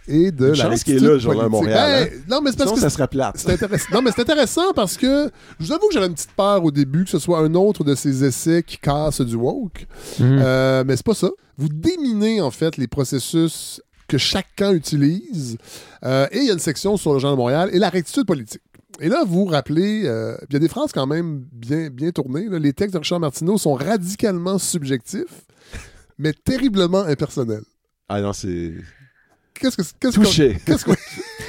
et de la
chance qu'il est là, Journal
politique.
Montréal,
Ben, non, mais c'est parce que
ça serait plate.
intéressant. Non, mais c'est intéressant parce que je vous avoue que j'avais une petite peur au début que ce soit un autre de ces essais qui casse du woke.
mais- Mhm.
Euh, mais c'est pas ça. Vous déminez en fait les processus que chacun utilise. Euh, et il y a une section sur le Journal de Montréal et la rectitude politique. Et là, vous vous rappelez, euh, il y a des phrases quand même bien, bien tournées. là. Les textes de Richard Martineau sont radicalement subjectifs, mais terriblement impersonnels.
Ah non, c'est
Qu'est-ce que qu'est-ce
touché.
qu'est-ce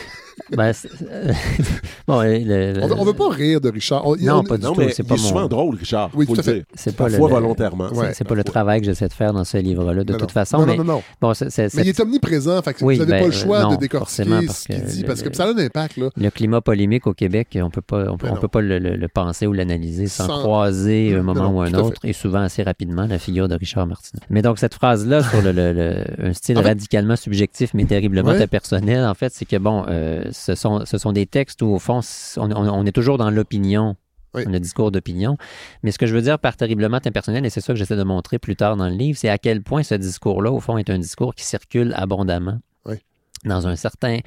Ben, c'est- bon, le- le-
on, veut, on veut pas rire de Richard. On-
Non,
on-
pas du
Non,
tout.
mais
C'est
il
pas
est souvent
mon.
drôle, Richard.
Oui,
faut
tout
le
à fait.
dire.
C'est pas le,
Parfois
le-
volontairement.
c'est-
Ouais,
c'est pas le travail que j'essaie de faire dans ce livre-là, de
Non,
toute
non.
façon.
Non,
mais
non, non, non.
bon,
Mais il est omniprésent, fait que
Oui,
vous n'avez
ben,
pas le choix
euh, non,
de décortiquer
forcément, parce
ce qu'il dit,
le-
parce que ça a un impact. Là.
le climat polémique au Québec, on peut pas, on peut,
Ben
peut pas le, penser ou l'analyser sans,
Sans-
croiser un moment ou un autre, et souvent assez rapidement la figure de Richard Martineau. Mais donc cette phrase-là sur un style radicalement subjectif mais terriblement impersonnel, en fait, c'est que bon, euh, ce sont, ce sont des textes où au fond, on, on- on est toujours dans l'opinion.
Oui.
Le discours d'opinion. Mais ce que je veux dire par terriblement impersonnel, et c'est ça que j'essaie de montrer plus tard dans le livre, c'est à quel point ce discours-là, au fond, est un discours qui circule abondamment. Dans un certain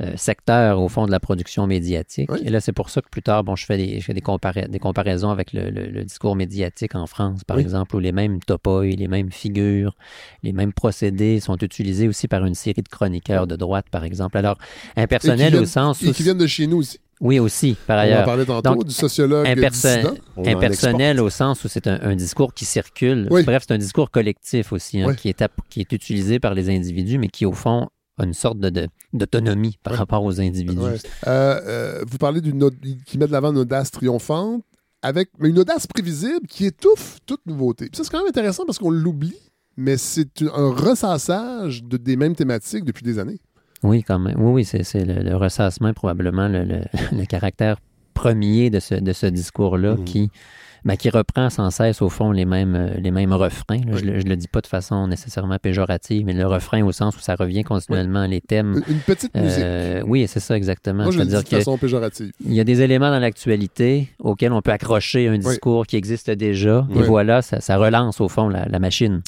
euh, secteur, au fond, de la production médiatique.
Oui.
Et là, c'est pour ça que plus tard, bon, je fais des, je fais des, compara- des comparaisons avec le, le- le discours médiatique en France, par
Oui.
exemple, où les mêmes topoïs, les mêmes figures, les mêmes procédés sont utilisés aussi par une série de chroniqueurs de droite, par exemple. Alors, impersonnel
viennent-
au sens
Et qui viennent de chez nous aussi.
Oui, aussi, par
On en
ailleurs.
parlait tantôt,
Donc,
du sociologue
imperso- impersonnel au sens où c'est un, un discours qui circule.
Oui.
Bref, c'est un discours collectif aussi, hein,
Oui.
qui, est qui est utilisé par les individus, mais qui, au fond, une sorte de, de- d'autonomie par rapport aux individus.
Ouais. Euh, euh, vous parlez d'une qui met de l'avant une audace triomphante, avec, mais une audace prévisible qui étouffe toute nouveauté. Puis ça, c'est quand même intéressant parce qu'on l'oublie, mais c'est un- ressassage de, des mêmes thématiques depuis des années.
Oui, quand même. Oui, oui, c'est, le, le ressassement, probablement le, le- le caractère premier de ce, de ce discours-là
Mhm.
qui, ben, qui reprend sans cesse, au fond, les mêmes, euh, les mêmes refrains. là.
Oui.
Je ne le, dis pas de façon nécessairement péjorative, mais le refrain au sens où ça revient continuellement, les thèmes.
Une, petite musique.
Euh, oui, c'est ça exactement.
Moi, je le dis
C'est-à-dire
de
que
façon péjorative.
Il y a des éléments dans l'actualité auxquels on peut accrocher un discours qui existe déjà. Et voilà, ça, ça relance au fond la, la machine.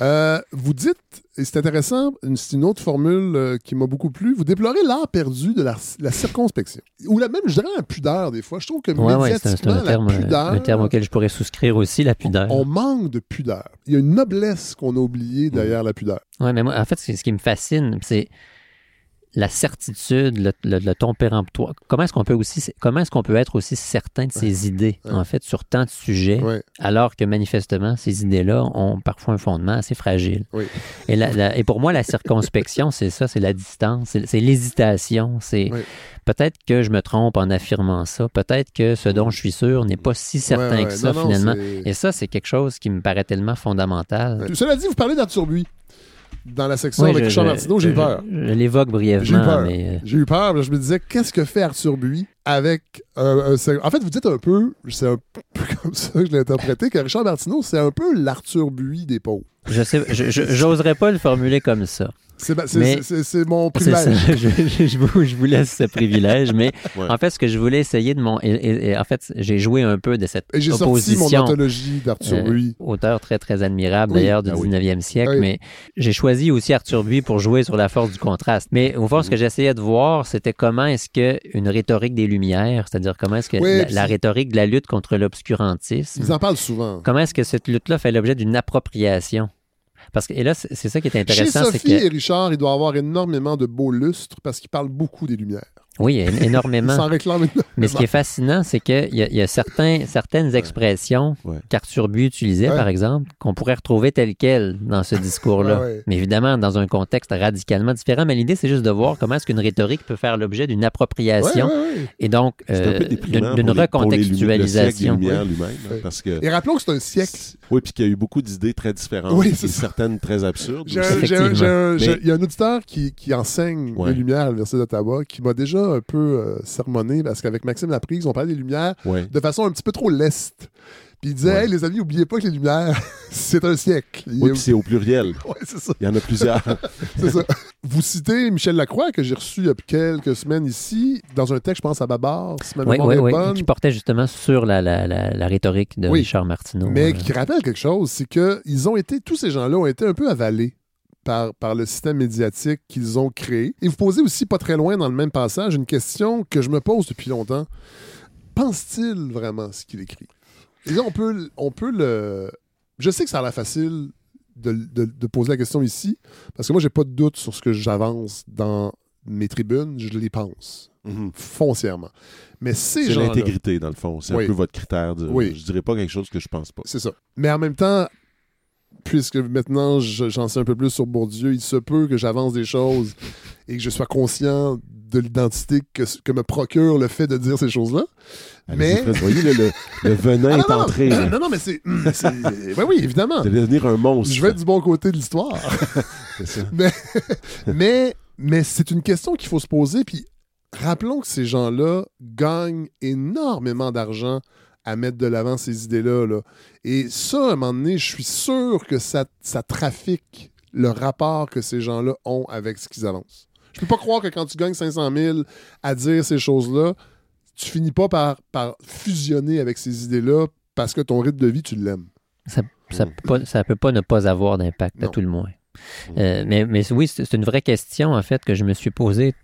Euh, vous dites, et c'est intéressant, c'est une autre formule euh, qui m'a beaucoup plu, vous déplorez l'art perdu de la, la circonspection. Ou la même, je dirais, la pudeur, des fois. Je trouve que
Oui, ouais, un,
médiatiquement,
un terme,
la pudeur,
un terme auquel je pourrais souscrire aussi, la pudeur.
on manque de pudeur. Il y a une noblesse qu'on a oubliée derrière la pudeur.
Ouais, mais moi, en fait, ce qui me fascine, c'est la certitude, le, le- le ton péremptoire. Comment est-ce qu'on peut aussi, comment est-ce qu'on peut être aussi certain de ses idées,
Ouais.
en fait, sur tant de sujets,
Ouais.
alors que manifestement, ces idées-là ont parfois un fondement assez fragile.
Oui.
Et, la- la- et pour moi, la circonspection, c'est ça, c'est la distance, c'est l'hésitation, c'est peut-être que je me trompe en affirmant ça, peut-être que ce dont je suis sûr n'est pas si certain que ça,
Non,
finalement. Et ça, c'est quelque chose qui me paraît tellement fondamental.
Cela dit, vous parlez d'Arthur dans la section
Oui,
avec Richard Martineau, j'ai peur.
Je, je l'évoque
J'ai eu
brièvement,
peur.
mais euh,
J'ai eu peur. Je me disais, qu'est-ce que fait Arthur Buis avec un, un En fait, vous dites un peu, c'est un peu comme ça que je l'ai interprété, que Richard Martineau, c'est un peu l'Arthur Buis des pauvres.
je sais, j'oserais pas le formuler comme ça.
C'est mon
ça,
privilège.
je, vous, je vous laisse ce privilège, mais
Ouais.
en fait, ce que je voulais essayer de mon. et- et- et en fait, j'ai joué un peu de cette
Et j'ai sorti mon anthologie d'Arthur
Euh,
Buis.
auteur très, très admirable
Oui.
d'ailleurs du
Ah oui.
19e siècle,
Oui.
mais j'ai choisi aussi Arthur Buis pour jouer sur la force du contraste. Mais au fond, ce que
Mhm.
j'essayais de voir, c'était comment est-ce que une rhétorique des Lumières, c'est-à-dire comment est-ce que
Oui,
la, la rhétorique de la lutte contre l'obscurantisme,
Ils en parlent souvent.
comment est-ce que cette lutte-là fait l'objet d'une appropriation? Parce que, et là, c'est ça qui est
Chez
intéressant, c'est
Sophie
que,
et Richard, il doit avoir énormément de beaux lustres parce qu'ils parlent beaucoup des Lumières.
Oui,
Ils
énormément.
s'en réclament énormément.
Mais ce qui est fascinant, c'est qu'il y a, il y a certains, certaines expressions
Ouais.
qu'Arthur Buis utilisait,
Ouais.
par exemple, qu'on pourrait retrouver telles quelles dans ce discours-là.
Ouais, ouais.
Mais évidemment, dans un contexte radicalement différent. Mais l'idée, c'est juste de voir comment est-ce qu'une rhétorique peut faire l'objet d'une appropriation
ouais, ouais.
et donc euh, d'une
les- le siècle des
recontextualisation.
Hein,
Oui.
parce que
Et rappelons que c'est un siècle.
oui, puis qu'il y a eu beaucoup d'idées très différentes,
Oui,
et certaines très absurdes.
Il y a un auditeur qui, qui enseigne
Ouais.
les Lumières à l'Université d'Ottawa qui m'a déjà un peu euh, sermonné parce qu'avec Maxime Laprise, on parlait des Lumières
Ouais.
de façon un petit peu trop leste. Puis il disait,
Ouais.
hey, les amis, oubliez pas que les Lumières, c'est un siècle. Il
Oui, puis c'est au pluriel.
Ouais, c'est ça.
Il y en a plusieurs.
C'est ça. Vous citez Michel Lacroix, que j'ai reçu il y a quelques semaines ici, dans un texte, je pense, à Babar, si ma
Oui,
mémoire
oui,
est
oui,
bonne,
qui portait justement sur la, la, la, la rhétorique de
Oui.
Richard Martineau.
mais
Euh,
qui rappelle quelque chose, c'est que ils ont été, tous ces gens-là ont été un peu avalés par, par le système médiatique qu'ils ont créé. Et vous posez aussi, pas très loin dans le même passage, une question que je me pose depuis longtemps. Pense-t-il vraiment ce qu'il écrit? Et là, on peut, on peut le... Je sais que ça a l'air facile de, de- de poser la question ici, parce que moi, j'ai pas de doute sur ce que j'avance dans mes tribunes, je les pense,
Mhm.
foncièrement. Mais ces
C'est l'intégrité, dans le fond. C'est
Oui.
un peu votre critère. De,
Oui.
Je dirais pas quelque chose que je pense pas.
C'est ça. Mais en même temps, puisque maintenant je- j'en sais un peu plus sur Bourdieu, il se peut que j'avance des choses et que je sois conscient de l'identité que, que me procure le fait de dire ces choses-là. Mais-
Vous voyez, le, le- le venin
Ah,
est
non,
entré.
non, non, non, mais c'est. c'est- oui, oui, évidemment.
Allez devenir un monstre.
Je vais être du bon côté de l'histoire.
C'est ça.
mais mais c'est une question qu'il faut se poser. Puis rappelons que ces gens-là gagnent énormément d'argent à mettre de l'avant ces idées-là. là. Et ça, à un moment donné, je suis sûr que ça, ça trafique le rapport que ces gens-là ont avec ce qu'ils avancent. Je peux pas croire que quand tu gagnes 500 000 à dire ces choses-là, tu finis pas par, par fusionner avec ces idées-là parce que ton rythme de vie, tu l'aimes.
Ça, ça, peut pas, ça peut pas ne pas avoir d'impact, à tout le moins. Euh, mais, mais oui, c'est c'est une vraie question, en fait, que je me suis posée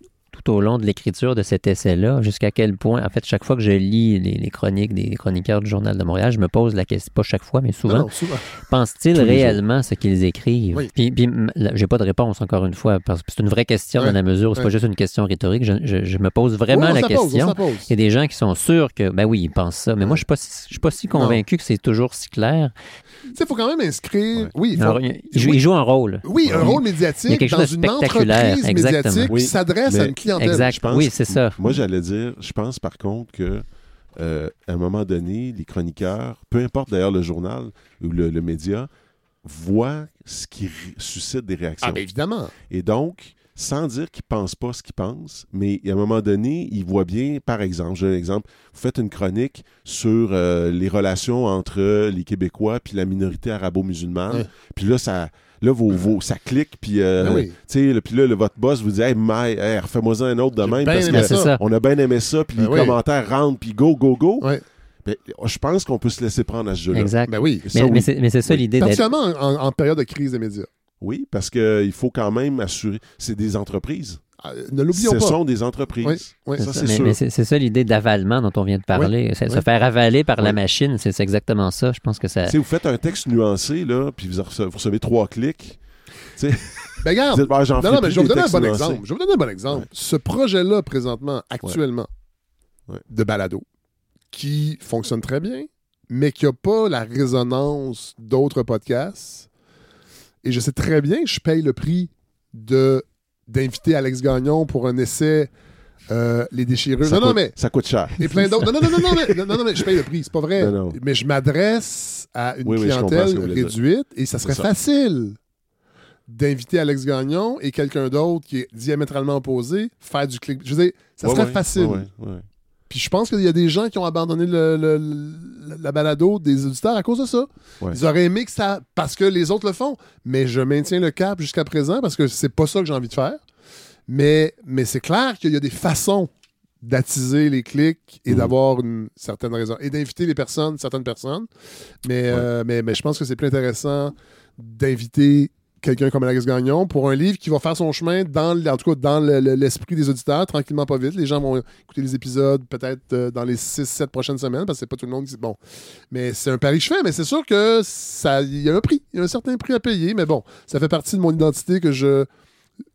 tout au long de l'écriture de cet essai-là, jusqu'à quel point, en fait, chaque fois que je lis les, les chroniques des chroniqueurs du Journal de Montréal, je me pose la question, pas chaque fois, mais souvent,
Non, souvent.
pensent-ils réellement ce qu'ils écrivent?
Oui.
Puis, puis là, j'ai pas de réponse, encore une fois, parce que c'est une vraie question dans la mesure où c'est
Ouais.
pas juste une question rhétorique. Je, je- je me pose vraiment la question.
pose.
Il y a des gens qui sont sûrs que, ben oui, ils pensent ça, mais moi, je suis pas, si- je suis pas si convaincu que c'est toujours si clair.
Tu sais, il faut quand même inscrire. Oui, il faut-
Alors, il, joue,
oui.
il joue un rôle.
Oui, un
Oui.
rôle
Il y a
médiatique
quelque
dans
chose de
une
spectaculaire,
entreprise
exactement.
médiatique
Oui,
qui s'adresse à une clientèle.
Exact.
Je pense-
Oui, c'est ça.
Moi, j'allais dire, je pense par contre que euh, à un moment donné, les chroniqueurs, peu importe d'ailleurs le journal ou le, le média, voient ce qui suscite des réactions.
Ah, bien évidemment.
Et donc, sans dire qu'ils ne pensent pas ce qu'ils pensent, mais à un moment donné, ils voient bien, par exemple, j'ai un exemple, vous faites une chronique sur euh, les relations entre les Québécois puis la minorité arabo-musulmane, puis là, ça... Là, vos, vos- ça clique, puis euh,
Ben oui.
tu sais, le- puis là, le- votre boss vous dit « Hey, hey, refais-moi un autre de même, parce
aimé
que
c'est ça.
on a bien aimé ça, puis
Ben
les
oui.
commentaires rentrent, puis go, go, go.
Ouais.
Ben, je pense qu'on peut se laisser prendre à ce jeu-là.
Exact.
Ben oui.
Ça,
Mais, c'est ça l'idée d'être.
Particulièrement en, en période de crise des médias.
Oui, parce qu'il faut quand même assurer... C'est des entreprises.
Ah, ne l'oublions
Ce
pas.
sont des entreprises.
Oui, oui.
Ça, c'est
mais
sûr.
mais c'est c'est ça l'idée d'avalement dont on vien de parler. Se faire avaler par la machine, c'est exactement ça. Je pense que ça.
Sais, vous faites un texte nuancé, là, puis vous rece- vous recevez trois clics.
Ben, regarde.
dites,
Non, non, mais je vais vous donner un bon
nuancés.
exemple. Je vais vous donner un bon exemple.
Ouais.
Ce projet-là, présentement, actuellement,
Ouais.
de balado, qui fonctionne très bien, mais qui n'a pas la résonance d'autres podcasts. Et je sais très bien que je paye le prix de d'inviter Alex Gagnon pour un essai euh, Les Déchireux.
Ça
non, non,
coûte-
mais
Ça coûte cher.
et plein d'autres. Non, non, non, non, non, mais, non, non, non, mais je paye le prix, c'est pas vrai.
Non, non.
Mais je m'adresse à une
Oui,
clientèle réduite et ça serait
ça.
facile d'inviter Alex Gagnon et quelqu'un d'autre qui est diamétralement opposé, faire du clic. Je veux dire, ça
Ouais,
serait
ouais,
facile.
ouais.
Puis je pense qu'il y a des gens qui ont abandonné le- le- le- la balado des auditeurs à cause de ça.
Ouais.
Ils auraient aimé que ça. Parce que les autres le font. Mais je maintiens le cap jusqu'à présent parce que c'est pas ça que j'ai envie de faire. Mais, mais c'est clair qu'il y a des façons d'attiser les clics et
Mhm.
d'avoir une certaine raison. Et d'inviter les personnes, certaines personnes. Mais, euh, mais, mais je pense que c'est plus intéressant d'inviter quelqu'un comme Alex Gagnon pour un livre qui va faire son chemin dans, en tout cas, dans le- le- l'esprit des auditeurs, tranquillement, pas vite. Les gens vont écouter les épisodes peut-être euh, dans les 6-7 prochaines semaines, parce que c'est pas tout le monde qui... Bon, mais c'est un pari que je fais, mais c'est sûr que ça il y a un prix. Il y a un certain prix à payer, mais bon, ça fait partie de mon identité que je...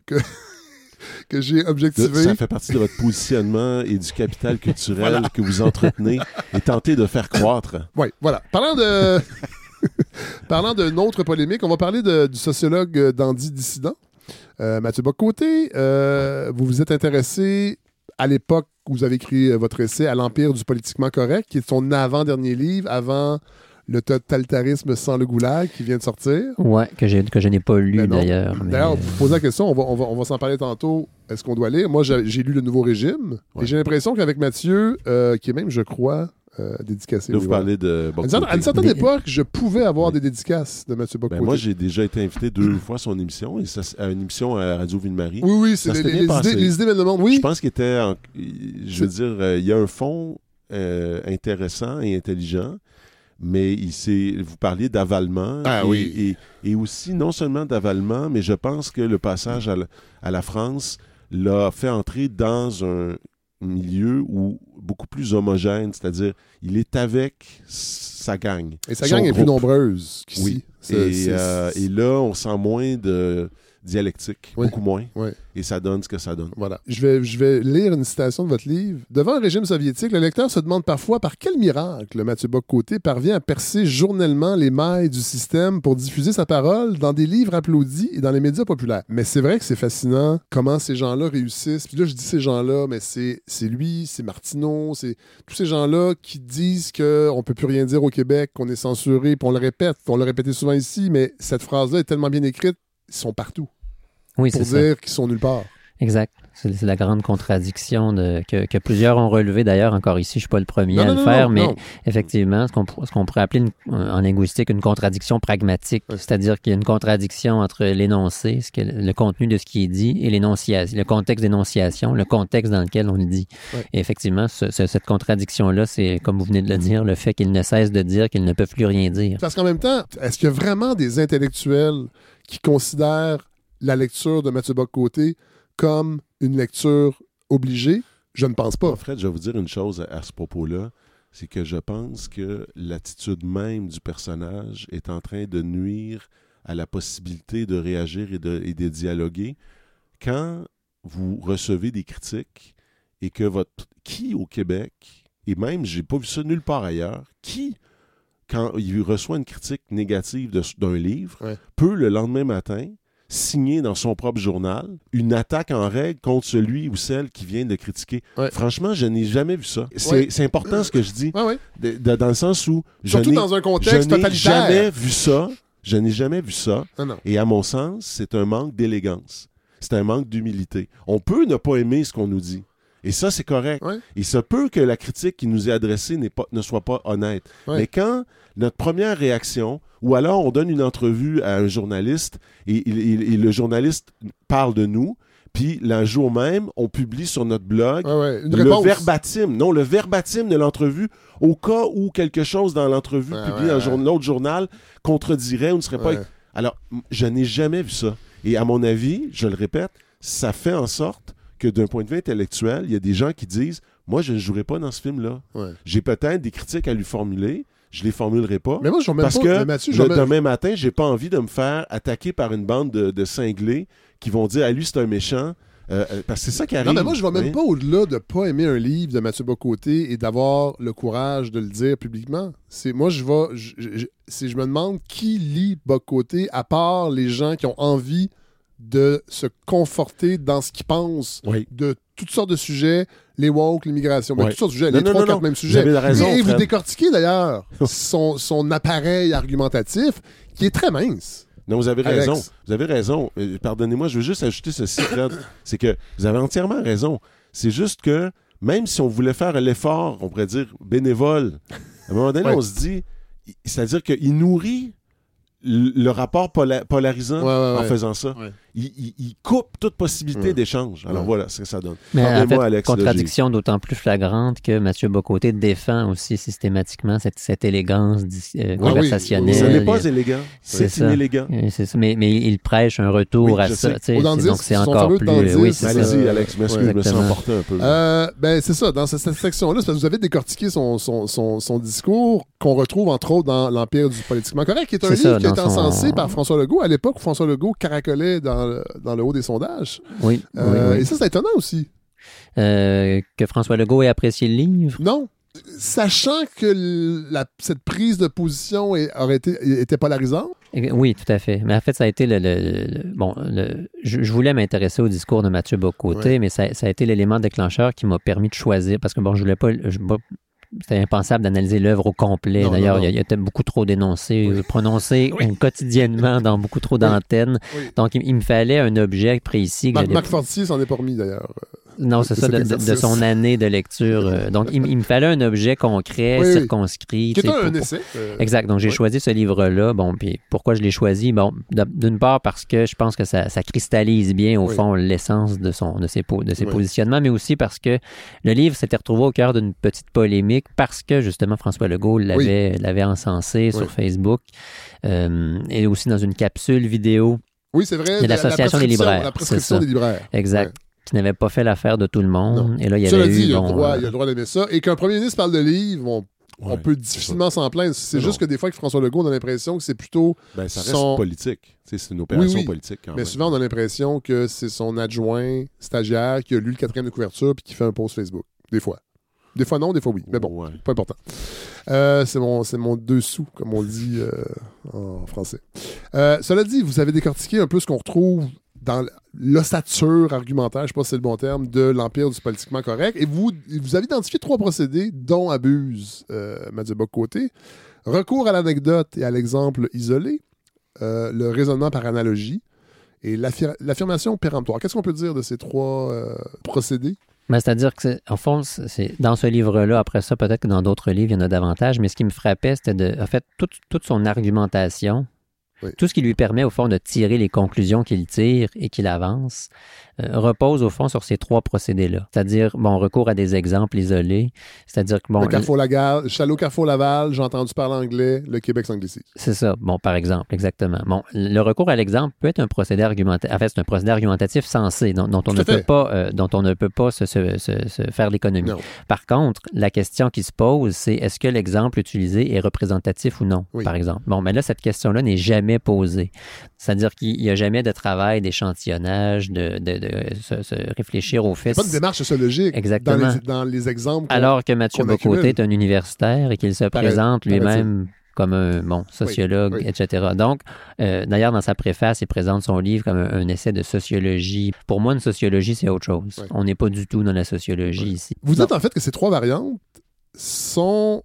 que, que j'ai objectivé.
Ça fait partie de votre positionnement et du capital culturel
Voilà.
que vous entretenez et tentez de faire croître.
Oui, voilà. Parlant de... Parlant d'une autre polémique, on va parler de- du sociologue euh, Dandy Dissident, euh, Mathieu Bocoté. Euh, vous vous êtes intéressé à l'époque où vous avez écrit votre essai à l'Empire du politiquement correct, qui est son avant-dernier livre, avant le totalitarisme sans le goulag, qui vient de sortir.
Ouais, que, j'ai- que je n'ai pas lu
Ben
d'ailleurs. mais-
D'ailleurs, vous posez la question, on va, on va, on va s'en parler tantôt. Est-ce qu'on doit lire? Moi, j'ai j'ai lu Le Nouveau Régime,
Ouais.
et j'ai l'impression qu'avec Mathieu, euh, qui est même, je crois, euh, dédicacé.
Là,
oui,
vous parlez de...
À une certaine, à une certaine
Mais-
époque, je pouvais avoir des dédicaces de Mathieu.
Ben, moi, j'ai déjà été invité deux fois à son émission, et ça, à une émission à Radio Ville-Marie.
oui, oui, c'est les, les idées, les idées de monde. Oui,
Je pense qu'il était, en- je veux dire, euh, il y a un fond euh, intéressant et intelligent, mais il s'est, vous parliez d'avalement.
Ah
et,
oui.
Et, et aussi, non seulement d'avalement, mais je pense que le passage à la, à la France l'a fait entrer dans un milieu où beaucoup plus homogène, c'est-à-dire il est avec sa gang.
et sa gang est plus nombreuse qu'ici.
Oui. Et, euh, et là, on sent moins de dialectique,
Oui.
beaucoup moins,
Oui.
et ça donne ce que ça donne.
Voilà. Je vais, je vais lire une citation de votre livre. Devant un régime soviétique, le lecteur se demande parfois par quel miracle Mathieu Bock-Côté parvient à percer journellement les mailles du système pour diffuser sa parole dans des livres applaudis et dans les médias populaires. Mais c'est vrai que c'est fascinant comment ces gens-là réussissent. Puis là, je dis ces gens-là, mais c'est lui, c'est Martineau, c'est tous ces gens-là qui disent qu'on peut plus rien dire au Québec, qu'on est censuré, puis on le répète. On l'a répété souvent ici, mais cette phrase-là est tellement bien écrite, sont partout
Oui,
pour
c'est ça.
dire qu'ils sont nulle part.
Exact. C'est la grande contradiction de, que, que plusieurs ont relevé. D'ailleurs, encore ici, je ne suis pas le premier
Non,
à
non,
le
non,
faire, mais effectivement, ce qu'on qu'on pourrait appeler une- en linguistique une contradiction pragmatique, c'est-à-dire qu'il y a une contradiction entre l'énoncé, ce que- le contenu de ce qui est dit, et l'énonciation, le contexte d'énonciation, le contexte dans lequel on le dit. Et effectivement, ce- ce- cette contradiction-là, c'est, comme vous venez de le dire, le fait qu'ils ne cessent de dire qu'ils ne peuvent plus rien dire.
Parce qu'en même temps, est-ce qu'il y a vraiment des intellectuels qui considèrent la lecture de Mathieu Bock-Côté comme une lecture obligée? Je ne pense pas.
Fred, je vais vous dire une chose à, à ce propos-là. C'est que je pense que l'attitude même du personnage est en train de nuire à la possibilité de réagir et de, et de dialoguer. Quand vous recevez des critiques et que votre. Qui au Québec, et même, j'ai pas vu ça nulle part ailleurs, qui, quand il reçoit une critique négative d'un livre,
Ouais.
peut le lendemain matin signer dans son propre journal une attaque en règle contre celui ou celle qui vient de critiquer.
Ouais.
Franchement, je n'ai jamais vu ça. C'est
Ouais.
important ce que je dis,
Ouais, ouais.
de- de- dans le sens où je
Surtout
n'ai
dans un
je
contexte totalitaire.
jamais vu ça. Je n'ai jamais vu ça.
Non.
Et à mon sens, c'est un manque d'élégance. C'est un manque d'humilité. On peut ne pas aimer ce qu'on nous dit. Et ça, c'est correct.
Ouais.
Il se peut que la critique qui nous est adressée pas, ne soit pas honnête.
Ouais.
Mais quand notre première réaction, ou alors on donne une entrevue à un journaliste et, le journaliste parle de nous, puis le jour même, on publie sur notre blog
ouais.
Le
réponse.
verbatim, non, le verbatim de l'entrevue, au cas où quelque chose dans l'entrevue publiée dans jour- l'autre journal contredirait ou ne serait pas. Alors, je n'ai jamais vu ça. Et à mon avis, je le répète, ça fait en sorte que d'un point de vue intellectuel, il y a des gens qui disent Moi, je ne jouerai pas dans ce film-là.
Ouais.
J'ai peut-être des critiques à lui formuler, je les formulerai pas.
Mais moi, je
parce
pas.
que
Mathieu, je
le
remets-
demain matin, j'ai pas envie de me faire attaquer par une bande de, de cinglés qui vont dire à lui c'est un méchant. Euh, euh, parce que c'est ça qui arrive.
Non, mais moi, je vais même
hein.
pas au-delà de pas aimer un livre de Mathieu Bocoté et d'avoir le courage de le dire publiquement. C'est moi, je vais, je, je- c'est- je me demande qui lit Bocoté à part les gens qui ont envie de se conforter dans ce qu'ils pensent
Oui.
de toutes sortes de sujets, les woke, l'immigration, ben,
Ouais.
toutes sortes de sujets,
Non,
les
non,
trois,
non,
quatre mêmes
Vous
sujets.
avez raison,
Et vous décortiquez d'ailleurs son, son appareil argumentatif qui est très mince.
Non, vous avez
Alex.
raison. Vous avez raison. Euh, Pardonnez-moi, je veux juste ajouter ceci, Fred. c'est que vous avez entièrement raison. C'est juste que même si on voulait faire l'effort, on pourrait dire bénévole, à un moment donné,
Ouais.
on se dit, c'est-à-dire qu'il nourrit le rapport pola- polarisant
Ouais, ouais,
en faisant ça. Il, il- il coupe toute possibilité
Ouais.
d'échange. Alors
Ouais.
voilà ce que ça donne.
Mais en fait,
Alex,
contradiction d'autant plus flagrante que Mathieu Bocoté défend aussi systématiquement cette, cette élégance euh,
Ah oui,
conversationnelle.
oui,
Ce
oui.
n'est pas élégant.
C'est
inélégant.
C'est ça, mais, mais il prêche un retour
Oui,
à ça.
Dandis,
donc c'est encore plus.
Allez-y, Alex, m'excuse, je me emporté un peu.
Euh, ben, c'est ça. Dans cette, cette section-là, parce que vous avez décortiqué son, son, son, son discours qu'on retrouve, entre autres, dans L'Empire du politiquement correct, qui est un livre
ça,
qui a
dans
été
son-
encensé par François Legault à l'époque où François Legault caracolait dans le, dans le haut des sondages.
Oui,
Euh,
oui, oui.
Et ça, c'est étonnant aussi.
Euh, que François Legault ait apprécié le livre?
Non? Sachant que la- cette prise de position est- aurait été, était polarisante.
Eh, Oui, tout à fait. Mais en fait, ça a été le. le- le- bon, le- je, je voulais m'intéresser au discours de Mathieu Bocoté,
Ouais.
mais ça, ça a été l'élément déclencheur qui m'a permis de choisir, parce que bon, je voulais pas. je- c'était impensable d'analyser l'œuvre au complet. D'ailleurs, il y a-
non.
il y, a peut-être beaucoup trop d'énoncés,
Oui.
euh, prononcés
Oui.
euh, quotidiennement dans beaucoup trop d'antennes.
Oui.
Donc, il, il me fallait un objet précis.
Marc, Marc Fortier s'en est pas remis, d'ailleurs.
Non, c'est
de
ça, de, de- de son année de lecture. euh, donc, il, il me fallait un objet concret,
Oui,
circonscrit.
Qui est un,
pour-
essai. euh,
Exact. Donc, j'ai
Oui.
choisi ce livre-là. Bon, puis pourquoi je l'ai choisi? Bon, d'une part parce que je pense que ça, ça cristallise bien, au
Oui.
fond, l'essence de, son, de ses, de ses positionnements, mais aussi parce que le livre s'était retrouvé au cœur d'une petite polémique parce que, justement, François Legault l'avait l'avait encensé sur Facebook euh, et aussi dans une capsule vidéo
Oui, c'est vrai.
Il y a
la- la
l'Association des libraires,
La
c'est
prescription
ça.
des libraires.
exact.
Ouais.
Qui n'avait pas fait l'affaire de tout le monde.
Non.
Et là, il y
Cela
avait
dit,
eu,
il, a le
bon,
droit,
euh,
il a le droit d'aimer ça. Et qu'un premier ministre parle de livre, on, on
Ouais,
peut difficilement s'en plaindre. C'est juste que des fois, avec François Legault, on a l'impression que c'est plutôt.
Ben, ça reste
son-
politique. C'est une opération
Oui, oui.
politique quand
Mais
même.
souvent, on a l'impression que c'est son adjoint stagiaire qui a lu le quatrième de couverture puis qui fait un post Facebook. Des fois. Des fois non, des fois oui. Mais bon,
Ouais.
pas important. Euh, c'est mon, c'est mon dessous, comme on le dit euh, en français. Euh, cela dit, vous avez décortiqué un peu ce qu'on retrouve dans l'ossature argumentaire, je sais pas si c'est le bon terme, de l'empire du politiquement correct. Et vous, vous avez identifié trois procédés dont abuse euh, Bock-Côté. Recours à l'anecdote et à l'exemple isolé, euh, le raisonnement par analogie et l'affir- l'affirmation péremptoire. Qu'est-ce qu'on peut dire de ces trois euh, procédés?
Ben, C'est-à-dire que, en fond, c'est dans ce livre-là, après ça, peut-être que dans d'autres livres, il y en a davantage, mais ce qui me frappait, c'était de, en fait, toute, toute son argumentation,
Oui.
tout ce qui lui permet, au fond, de tirer les conclusions qu'il tire et qu'il avance, euh, repose, au fond, sur ces trois procédés-là. C'est-à-dire, bon, recours à des exemples isolés, c'est-à-dire que, bon,
le Carrefour Laval, Chalot Carrefour Laval, j'ai entendu parler anglais, le Québec s'anglicise.
C'est ça. Bon, par exemple, exactement. Bon, le recours à l'exemple peut être un procédé argumentatif. En fait, c'est un procédé argumentatif sensé dont, dont on ne peut pas, euh, dont on ne peut pas se, se- se- se faire l'économie. Par contre, la question qui se pose, c'est est-ce que l'exemple utilisé est représentatif ou non,
Oui.
par exemple? Bon, mais là, cette question-là n'est jamais posée. C'est-à-dire qu'il n'y a jamais de travail d'échantillonnage, de, de, de se, se réfléchir au fait.
Pas de démarche sociologique
Exactement.
dans les, dans les exemples.
Alors que Mathieu Bocoté est un universitaire et qu'il se présente lui-même comme un bon sociologue,
oui.
etc. Donc, euh, d'ailleurs, dans sa préface, il présente son livre comme un, un essai de sociologie. Pour moi, une sociologie, c'est autre chose.
Oui.
On n'est pas du tout dans la sociologie ici.
Vous
Non.
dites en fait que ces trois variantes sont,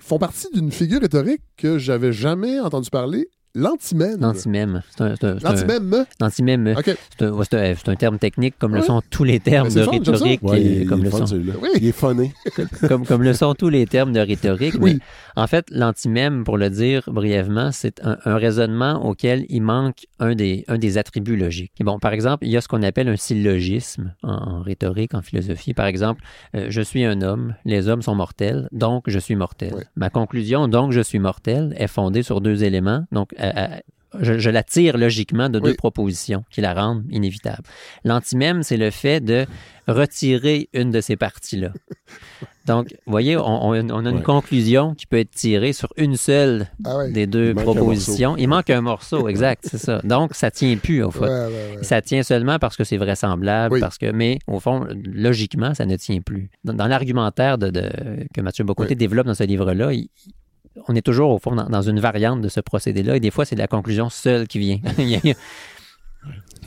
font partie d'une figure rhétorique que j'avais jamais entendu parler, l'antimène.
L'antimème. C'est un-
L'antimène.
l'antimème,
OK.
c'est un, ouais, c'est un- c'est un terme technique comme le sont tous les termes de
fun,
rhétorique,
Ouais,
et
il est-
comme,
il est
le
fun,
sont,
celui-là.
Oui.
Il est funné.
comme, comme le sont tous les termes de rhétorique.
Oui.
Mais en fait, l'antimème, pour le dire brièvement, c'est un, un raisonnement auquel il manque un des, un des attributs logiques. Et bon, par exemple, il y a ce qu'on appelle un syllogisme en, en rhétorique, en philosophie. Par exemple, euh, je suis un homme, les hommes sont mortels, donc je suis mortel.
Oui.
Ma conclusion, donc je suis mortel, est fondée sur deux éléments. Donc, euh, euh, je, je la tire logiquement de deux propositions qui la rendent inévitable. L'antimème, c'est le fait de retirer une de ces parties-là. Donc, vous voyez, on, on- on a une
Ouais.
conclusion qui peut être tirée sur une seule
Ah ouais.
des deux
Il
propositions. Il manque un morceau, exact, c'est ça. Donc, ça tient plus, au
ouais, ouais.
Ça tient seulement parce que c'est vraisemblable,
Oui.
parce que, mais au fond, logiquement, ça ne tient plus. Dans, dans l'argumentaire de, de- que Mathieu Bocoté développe dans ce livre-là, il- on est toujours, au fond, dans, dans une variante de ce procédé-là, et des fois, c'est la conclusion seule qui vient. il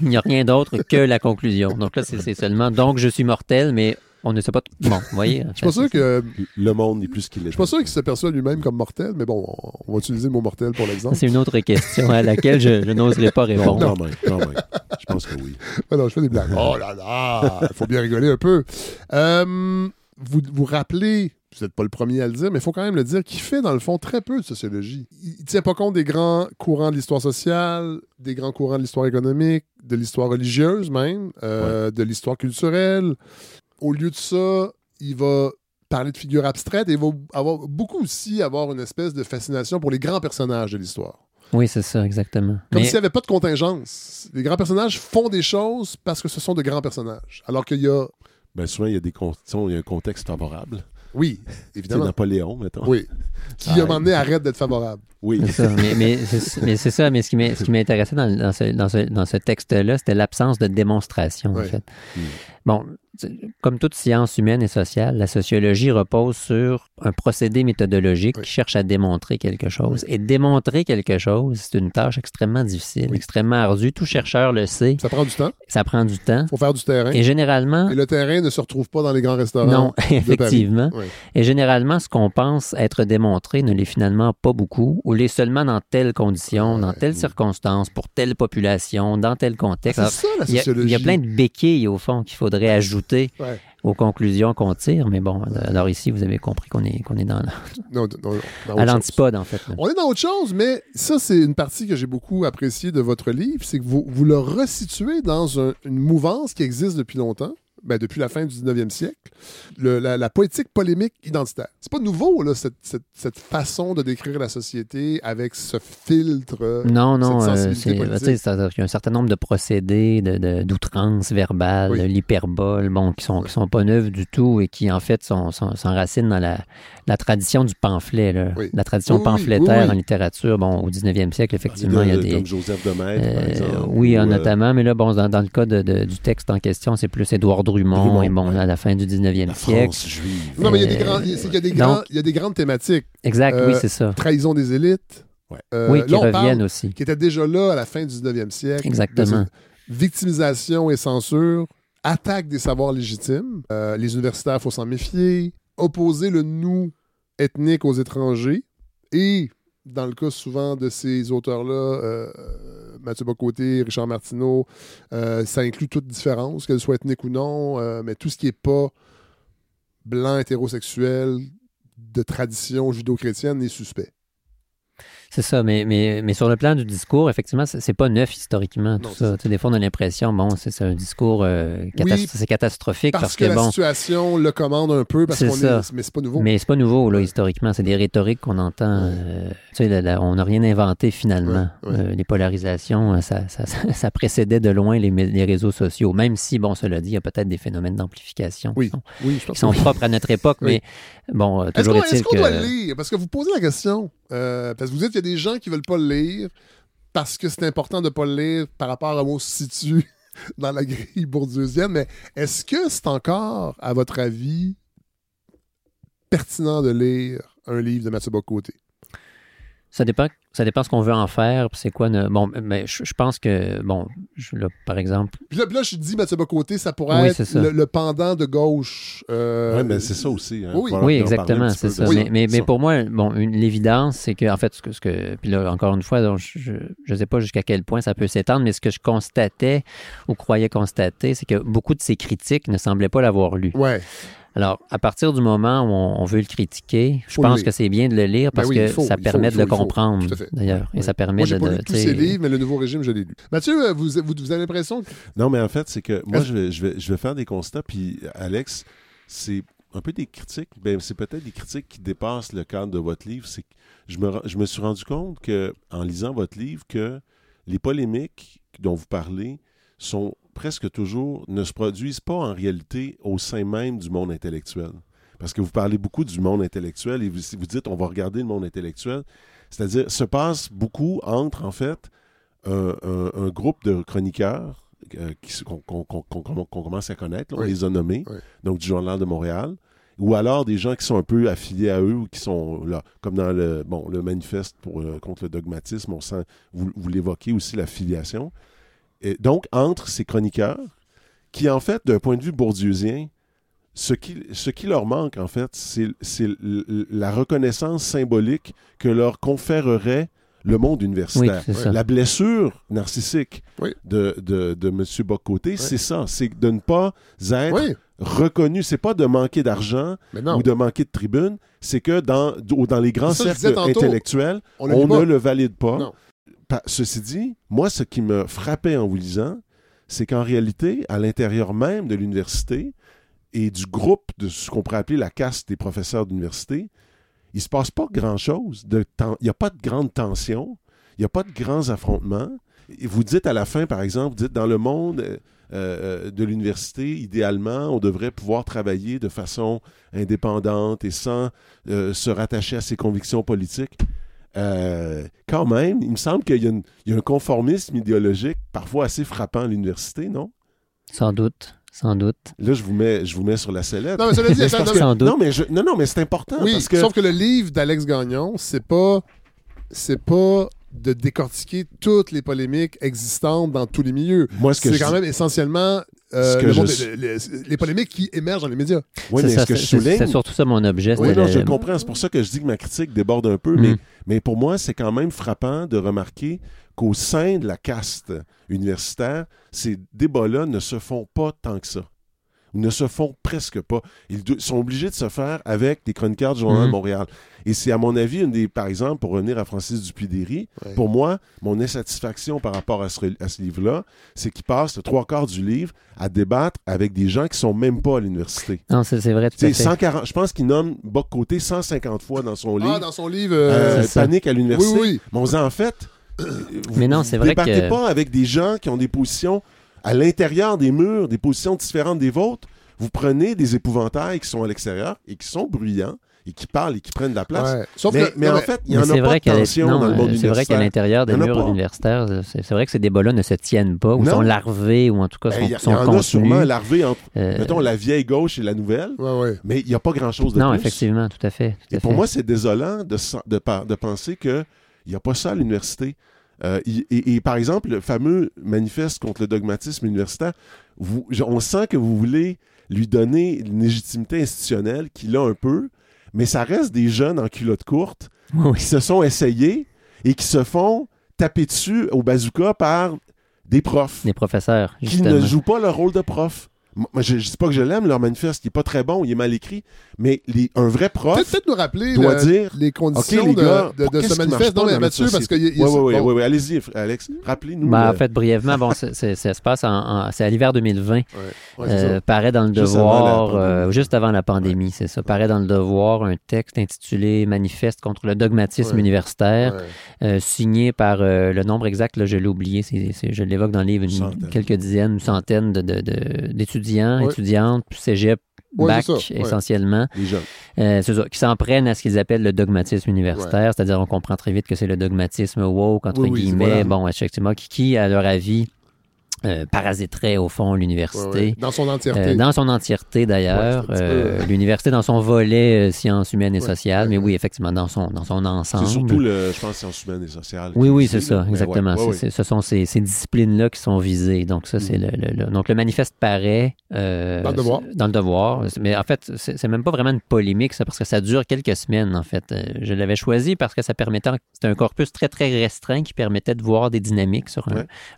n'y a rien d'autre que la conclusion. Donc là, c'est seulement donc je suis mortel, mais on ne sait pas. Bon, vous voyez.
Je suis pas sûr que
Le monde n'est plus ce qu'il est.
je suis pas sûr qu'il se perçoit lui-même comme mortel, mais bon, on- va utiliser le mot mortel pour l'exemple.
C'est une autre question à laquelle je, je n'oserais pas
Non,
répondre.
quand même, quand même. Je pense que oui.
Non, je fais des blagues. Oh là là, il faut bien rigoler un peu. Euh, vous vous rappelez, vous n'êtes pas le premier à le dire, mais il faut quand même le dire, qu'il fait dans le fond très peu de sociologie. Il ne tient pas compte des grands courants de l'histoire sociale, des grands courants de l'histoire économique, de l'histoire religieuse même, euh, de l'histoire culturelle. Au lieu de ça, il va parler de figures abstraites et il va avoir beaucoup aussi avoir une espèce de fascination pour les grands personnages de l'histoire.
Oui, c'est ça, exactement.
Comme
Mais-
s'il n'y avait pas de contingence. Les grands personnages font des choses parce que ce sont de grands personnages. Alors qu'il y a.
Ben, souvent, il y a des conditions, il y a un contexte favorable.
Oui,
C'est
évidemment.
Napoléon, mettons.
Oui. Qui, à un moment donné, arrête d'être favorable.
Oui.
C'est ça, mais, mais c'est mais c'est ça, mais ce qui m'est- ce qui m'intéressait dans, dans ce, dans ce- dans ce texte-là, c'était l'absence de démonstration, en fait.
Mm.
Bon, comme toute science humaine et sociale, la sociologie repose sur un procédé méthodologique
Oui.
qui cherche à démontrer quelque chose. Et démontrer quelque chose, c'est une tâche extrêmement difficile,
Oui.
extrêmement ardue. Tout chercheur le sait.
Ça prend du temps.
Ça prend du temps.
Il faut faire du terrain.
Et généralement,
Et le terrain ne se retrouve pas dans les grands restaurants.
non,
de
effectivement. Et généralement, ce qu'on pense être démontré ne l'est finalement pas beaucoup, ou l'est seulement dans telles conditions, dans telles circonstances, pour telle population, dans tel contexte.
C'est
Alors,
ça, la
il y, a,
sociologie.
il y a plein de béquilles, au fond, qu'il faudrait ajouter. Aux conclusions qu'on tire, mais bon, alors ici, vous avez compris qu'on est, qu'on est dans,
Non,
à l'antipode, en fait. là.
On est dans autre chose, mais ça, c'est une partie que j'ai beaucoup appréciée de votre livre, c'est que vous, vous le resituez dans un- une mouvance qui existe depuis longtemps, ben, depuis la fin du 19e siècle, le- la, la poétique polémique identitaire. C'est pas nouveau, là, cette, cette- cette façon de décrire la société avec ce filtre. euh,
Non, non, euh, c'est-à-dire qu'il y a un certain nombre de procédés de- de- d'outrance verbale,
Oui.
l'hyperbole, bon, qui sont, qui sont pas neufs du tout et qui, en fait, sont- sont- s'enracinent dans la, la tradition du pamphlet, là.
Oui.
la tradition
Oui,
pamphlétaire en littérature. Bon, au 19e siècle, effectivement, il y a
De-
des...
Comme Joseph de par
Euh,
exemple.
oui,
ou, euh,
notamment, mais là, bon, dans, dans le cas de- de- du texte en question, c'est plus Édouard Drummond,
Drummond,
et bon,
ouais.
à la fin du 19e
La
siècle.
France juive.
Non, mais il y a des,
Euh,
grands, c'est qu'il y a des,
donc-
grands- il y a des grandes thématiques.
Exact,
Euh,
oui, c'est ça.
Trahison des élites.
Ouais.
Euh,
oui, qui
là, on parle-
reviennent aussi.
qui était déjà là à la fin du 19e siècle.
Exactement.
Victimisation et censure, attaque des savoirs légitimes, euh, les universitaires, il faut s'en méfier, opposer le nous ethnique aux étrangers, et dans le cas souvent de ces auteurs-là, euh, Mathieu Bocoté, Richard Martineau, euh, ça inclut toute différence, qu'elle soit ethnique ou non, euh, mais tout ce qui n'est pas blanc, hétérosexuel, de tradition judo-chrétienne est suspect.
C'est ça, mais, mais, mais sur le plan du discours, effectivement, c'est pas neuf historiquement, tout
Non,
ça. Des fois, on a l'impression, bon, c'est un discours euh, catas-
Oui,
c'est catastrophique
Parce,
parce,
que,
que,
la
bon,
situation le commande un peu, parce qu'on
ça.
est. Mais c'est pas nouveau.
mais c'est pas nouveau, là, historiquement. C'est des rhétoriques qu'on entend. euh, tu sais, on n'a rien inventé finalement.
Ouais, ouais.
Euh, les polarisations, ça, ça, ça- ça précédait de loin les, réseaux sociaux, même si, bon, cela dit, il y a peut-être des phénomènes d'amplification
Oui,
qui sont,
oui,
qui propres à notre époque, mais bon, euh,
Est-ce
toujours
qu'on est-ce qu'on
que...
doit le lire? Parce que vous posez la question. Euh, parce que vous dites qu'il y a des gens qui veulent pas le lire parce que c'est important de pas le lire par rapport à où on se situe dans la grille bourdieusienne. Mais est-ce que c'est encore, à votre avis, pertinent de lire un livre de Mathieu Bocoté?
Ça dépend, ça dépend ce qu'on veut en faire. puis C'est quoi ne- Bon, mais je, je pense que bon, je- là, par exemple,
Puis là, puis là, je dis Mathieu Bocoté, ça pourrait
Oui,
être le, le pendant de gauche. euh,
Oui, mais c'est ça aussi. hein.
oui.
Exactement, c'est ça.
Oui.
Mais, mais, pour moi, bon, l'évidence, c'est que en fait, ce que, ce que, puis là, encore une fois, donc, je ne sais pas jusqu'à quel point ça peut s'étendre, mais ce que je constatais ou croyais constater, c'est que beaucoup de ces critiques ne semblaient pas l'avoir lu.
Ouais.
Alors, à partir du moment où on, on veut le critiquer, je
Faut
pense que c'est bien de le lire
Ben
parce
oui,
que ça permet
faut,
de le comprendre,
Tout à fait.
d'ailleurs. Et ça permet
Moi,
de.
pas
de-
lu tous ces livres, mais le nouveau régime, je l'ai lu. Mathieu, euh, vous, vous, vous avez l'impression que.
Non, mais en fait, c'est que moi, je vais, je, vais, je vais faire des constats, puis Alex, c'est un peu des critiques, ben, c'est peut-être des critiques qui dépassent le cadre de votre livre. C'est que je me, je me suis rendu compte que, en lisant votre livre, que les polémiques dont vous parlez sont presque toujours, ne se produisent pas en réalité au sein même du monde intellectuel. Parce que vous parlez beaucoup du monde intellectuel et vous, vous dites on va regarder le monde intellectuel. C'est-à-dire, se passe beaucoup entre, en fait, un, un- un groupe de chroniqueurs euh, qu'on commence à connaître, là, on les a nommés,
Oui.
donc du Journal de Montréal, ou alors des gens qui sont un peu affiliés à eux ou qui sont là, comme dans le, bon, le manifeste pour, euh, contre le dogmatisme, on sent, vous, vous l'évoquez aussi, la filiation. Et donc, entre ces chroniqueurs, qui en fait, d'un point de vue bourdieusien, ce qui, ce qui leur manque, en fait, c'est la reconnaissance symbolique que leur conférerait le monde universitaire. La blessure narcissique
Oui.
de, de, de M. Bocoté, c'est ça. C'est de ne pas être
Oui,
reconnu. C'est pas de manquer d'argent ou de manquer de tribune. C'est que dans, dans les grands
ça,
cercles
tantôt,
intellectuels,
On,
ne le valide pas.
Non.
Ceci dit, moi, ce qui me frappait en vous lisant, c'est qu'en réalité, à l'intérieur même de l'université et du groupe de ce qu'on pourrait appeler la caste des professeurs d'université, il se passe pas grand-chose. Il n'y a pas de grande tension, il n'y a pas de grands affrontements. Et vous dites à la fin, par exemple, vous dites dans le monde euh, euh, de l'université, idéalement, on devrait pouvoir travailler de façon indépendante et sans euh, se rattacher à ses convictions politiques. Euh, quand même, il me semble qu'il y, a y un conformisme idéologique parfois assez frappant à l'université, non?
Sans doute, sans doute.
Là, je vous mets, je vous mets sur la sellette.
Non, mais cela dit,
Mais je
attends,
pense
non,
Sans doute.
Non, mais, je- non, non, mais c'est important
Oui,
parce que
sauf que le livre d'Alex Gagnon, c'est pas c'est pas de décortiquer toutes les polémiques existantes dans tous les milieux.
moi, ce que
C'est quand
dis-
même essentiellement euh, le monde- les polémiques qui émergent dans les médias.
oui,
C'est
mais
ça,
ce que
c'est-
je
c'est-
souligne,
C'est surtout ça mon objet.
Oui, non,
le-
je comprends. C'est pour ça que je dis que ma critique déborde un peu,
Mm.
mais, mais pour moi, c'est quand même frappant de remarquer qu'au sein de la caste universitaire, ces débats-là ne se font pas tant que ça. Ou ne se font presque pas. Ils sont obligés de se faire avec des chroniqueurs du Journal
Mhm.
de Montréal. Et c'est, à mon avis, une des, par exemple, pour revenir à Francis Dupuy-Derry,
Ouais.
pour moi, mon insatisfaction par rapport à ce, re- à ce livre-là, c'est qu'il passe le trois quarts du livre à débattre avec des gens qui sont même pas à l'université.
Non, c'est c'est vrai, tout
Tu
à
sais,
fait.
140, je pense qu'il nomme Boc Côté 150 fois dans son livre.
Ah, dans son livre.
Euh,
euh,
panique à l'université.
oui, oui.
Mais on en fait, vous-
Mais non, c'est vrai
débattez
que-
pas avec des gens qui ont des positions à l'intérieur des murs, des positions différentes des vôtres. Vous prenez des épouvantails qui sont à l'extérieur et qui sont bruyants et qui parlent et qui prennent de la place.
Ouais. Sauf
mais
que,
mais
non,
en fait, il n'y
Mais
en a pas de tension
non,
dans le monde
euh, c'est vrai qu'à l'intérieur des
Il y
murs
pas.
universitaires, euh, c'est vrai que ces débats-là ne se tiennent pas ou
Non.
sont larvés ou en tout cas
Ben,
sont,
Il y, a- il
sont
y en a sûrement larvé entre,
Euh,
mettons, la vieille gauche et la nouvelle,
Ouais, ouais.
mais il n'y a pas grand-chose de
non,
plus.
effectivement, tout à fait. tout
Et
à
pour
fait.
moi, c'est désolant de, de penser qu'il n'y a pas ça à l'université. Euh, et, et par exemple, le fameux manifeste contre le dogmatisme universitaire, vous- on sent que vous voulez lui donner une légitimité institutionnelle qu'il a un peu, mais ça reste des jeunes en culotte courte
Oui,
qui se sont essayés et qui se font tapés dessus au bazooka par des profs.
Des professeurs,
qui ne jouent pas le rôle de prof. Moi, je, je dis pas que je l'aime, leur manifeste, il est pas très bon, il est mal écrit, mais les- un vrai prof
Peut-être nous rappeler
doit
le-
dire
les conditions
OK, les gars,
de, de- de ce manifeste. Non, mais
dans
Mathieu, parce que...
Oui, oui, oui, allez-y, Alex. Rappelez-nous.
Ben,
euh,
en fait, brièvement, bon, c'est- c'est- ça se passe en, en- c'est à l'hiver 2020.
ouais,
Euh,
ça.
paraît dans le
Juste avant la
devoir,
pandémie.
euh, juste avant la pandémie, c'est ça. Paraît dans le devoir un texte intitulé Manifeste contre le dogmatisme
Ouais.
universitaire,
Ouais.
euh, signé par euh, le nombre exact, là, je l'ai oublié, je l'évoque dans le livre, une- quelques dizaines, une centaine de- de- de- d'étudiants,
Ouais.
étudiantes, cégep,
Ouais,
bac
ça,
essentiellement, euh, c'est ça, qui s'en prennent à ce qu'ils appellent le dogmatisme universitaire, c'est-à-dire on comprend très vite que c'est le dogmatisme woke, entre
Oui, oui,
guillemets,
voilà.
bon, effectivement, qui, qui, à leur avis, euh, parasiterait au fond l'université.
ouais. Dans son entièreté.
Euh, dans son entièreté d'ailleurs,
Ouais,
Euh, l'université dans son volet sciences humaines et sociales, mais oui, effectivement, dans son, dans son ensemble.
C'est surtout, le, je pense, sciences humaines et sociales.
Oui, oui,
est
c'est ça,
là.
Exactement. ce sont ces, ces disciplines-là qui sont visées. Donc, ça, c'est le, le- le- Donc, le manifeste paraît.
Dans le devoir.
Dans le devoir. Mais en fait, c'est même pas vraiment une polémique, ça, parce que ça dure quelques semaines, en fait. Je l'avais choisi parce que ça permettait. C'était un corpus très, très restreint qui permettait de voir des dynamiques sur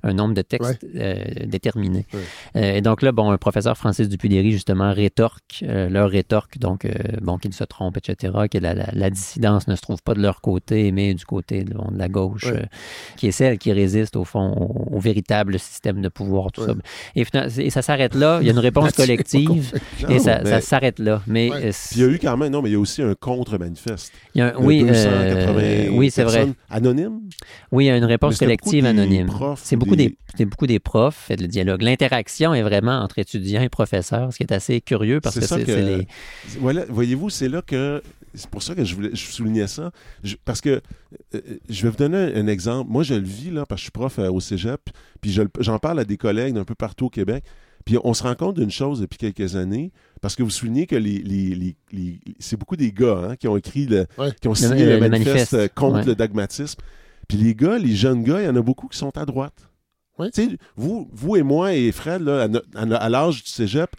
un nombre de textes euh, déterminé.
Ouais.
Euh, et donc là, bon, un professeur Francis Dupudéry, justement, rétorque, euh, leur rétorque, donc, bon, qu'ils se trompent, etc., que la, la- la dissidence ne se trouve pas de leur côté, mais du côté de, bon, de la gauche, qui est celle qui résiste, au fond, au, au véritable système de pouvoir, tout ça. Et, ça s'arrête là. Il y a une réponse collective, et ça,
mais-
ça s'arrête là. Mais
Ouais.
il y a eu quand même, non, mais il y a aussi un contre-manifeste.
oui,
280
euh, oui, c'est vrai.
anonymes.
Oui, il y a une réponse collective anonyme. C'est
ou
beaucoup des...
des-
c'est beaucoup des profs, fait le dialogue. L'interaction est vraiment entre étudiants et professeurs, ce qui est assez curieux parce
C'est
que
ça
c'est
que-
c'est les...
Voilà, voyez-vous, c'est là que. C'est pour ça que je, voulais, je soulignais ça. Je- parce que euh, je vais vous donner un, un exemple. Moi, je le vis, là, parce que je suis prof euh, au cégep, puis je j'en parle à des collègues d'un peu partout au Québec. Puis on se rend compte d'une chose depuis quelques années, parce que vous soulignez que les, les- les- les- c'est beaucoup des gars hein, qui ont écrit, le,
Ouais.
qui ont signé
Le-
le,
le
manifeste,
manifeste,
euh, contre
ouais.
le dogmatisme. Puis les gars, les jeunes gars, il y en a beaucoup qui sont à droite. Vous, vous et moi et Fred, là, à, l'âge du cégep,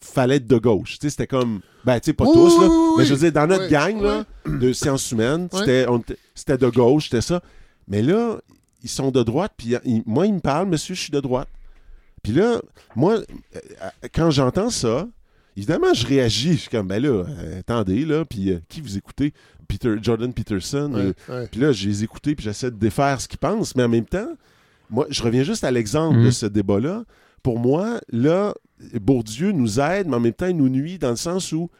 fallait être de gauche. C'était comme, ben, tu sais, pas
Oui,
tous, là,
oui,
mais je veux dire, dans notre gang là, de sciences humaines, c'était, de gauche, c'était ça. Mais là, ils sont de droite, puis moi, ils me parlent, monsieur, je suis de droite. Puis là, moi, euh, quand j'entends ça, évidemment, je réagis. Je suis comme, ben là, euh, attendez, là, puis euh, qui vous écoutez? Peter, Jordan Peterson. euh,
Ouais,
puis là, je les écouté, puis j'essaie de défaire ce qu'ils pensent, mais en même temps, moi, je reviens juste à l'exemple
Mhm.
de ce débat-là. Pour moi, là, Bourdieu nous aide, mais en même temps, il nous nuit dans le sens où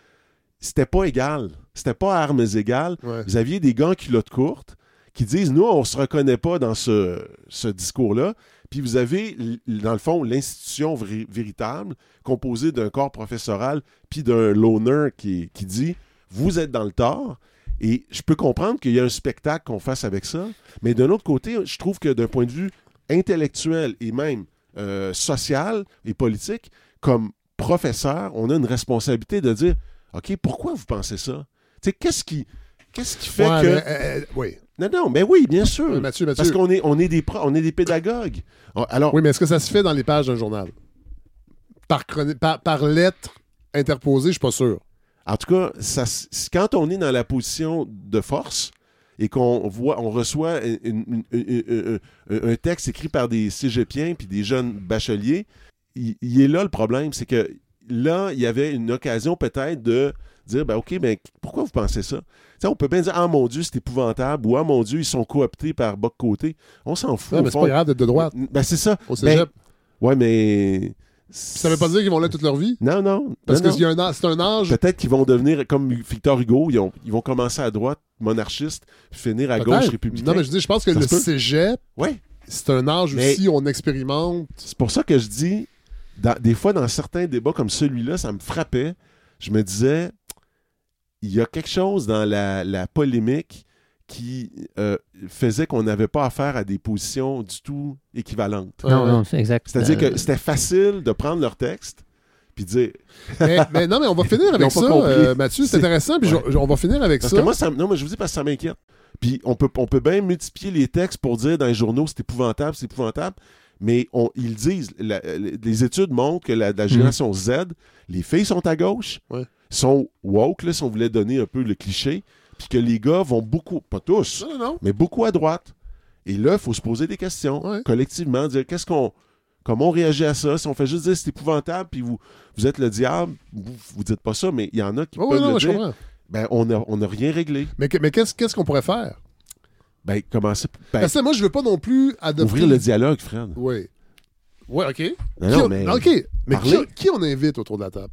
c'était pas égal. C'était pas à armes égales.
Ouais.
Vous aviez des gants culottes courtes qui disent Nous, on se reconnaît pas dans ce, ce discours-là. Puis vous avez, dans le fond, l'institution vé- véritable, composée d'un corps professoral, puis d'un loner qui, qui dit Vous êtes dans le tort. Et je peux comprendre qu'il y a un spectacle qu'on fasse avec ça. Mais d'un autre côté, je trouve que d'un point de vue intellectuel et même euh, social et politique, comme professeur, on a une responsabilité de dire OK, pourquoi vous pensez ça? Qu'est-ce qui, qu'est-ce qui fait
Ouais,
que.
mais, euh, euh, oui.
Non, non, mais oui, bien sûr.
Mathieu, Mathieu.
Parce qu'on est, on est, des pro- on est des pédagogues. Alors,
Oui, mais est-ce que ça se fait dans les pages d'un journal? Par, par, par lettre interposée, je suis pas sûr.
en tout cas, ça, quand on est dans la position de force et qu'on voit, on reçoit une- une- une- une- un, texte écrit par des cégepiens puis des jeunes bacheliers, il, il est là le problème, c'est que là, il y avait une occasion peut-être de dire, ben ok, ben pourquoi vous pensez ça? On peut bien dire, ah mon Dieu, c'est épouvantable, ou ah mon Dieu, ils sont cooptés par de côté. On s'en fout.
Non, mais c'est pas grave d'être de droite.
Ben c'est ça.
Au cégep.
Ben, ouais, mais.
Ça veut pas dire qu'ils vont là toute leur vie?
Non, non.
Parce
non,
que c'est un, âge-.
Peut-être qu'ils vont devenir comme Victor Hugo, ils, ont- ils vont commencer à droite, monarchiste, puis finir à gauche, républicain.
Non, mais je dis, je pense que
Ça
le cégep,
Ouais.
c'est un âge
Mais-
aussi où on expérimente.
C'est pour ça que je dis, dans- des fois, dans certains débats comme celui-là, ça me frappait. Je me disais, il y a quelque chose dans la, la polémique qui euh, faisait qu'on n'avait pas affaire à des positions du tout équivalentes.
Non,
ouais.
non, c'est exact.
C'est-à-dire
Euh,
que c'était facile de prendre leur texte puis dire.
mais, mais non, mais on va finir avec ça, euh, Mathieu. C'est intéressant. Puis
Ouais.
je- je- on va finir avec
Parce
ça.
que moi, ça, non, mais je vous dis parce que ça m'inquiète. Puis on peut, on peut bien multiplier les textes pour dire dans les journaux c'est épouvantable, c'est épouvantable. Mais on, ils disent, la- les études montrent que la, la génération Z, les filles sont à gauche,
Ouais.
sont woke, là, si on voulait donner un peu le cliché, puis que les gars vont beaucoup, pas tous,
Non, non, non.
mais beaucoup à droite. Et là, il faut se poser des questions
Ouais.
collectivement, dire qu'est-ce qu'on. Comment on réagit à ça? Si on fait juste dire c'est épouvantable, puis vous, vous êtes le diable, vous, vous dites pas ça, mais il y en a qui
Oui,
peuvent
non,
le
je
dire.
comprends.
Ben, on n'a on a rien réglé.
Mais, que- mais qu'est-ce qu'on pourrait faire?
Ben, commencer. Ben,
Parce que moi, je veux pas non plus adopter...
ouvrir le dialogue, Fred.
Oui. Oui, OK.
Non, non,
on-
mais.
OK. Mais qui on invite autour de la table?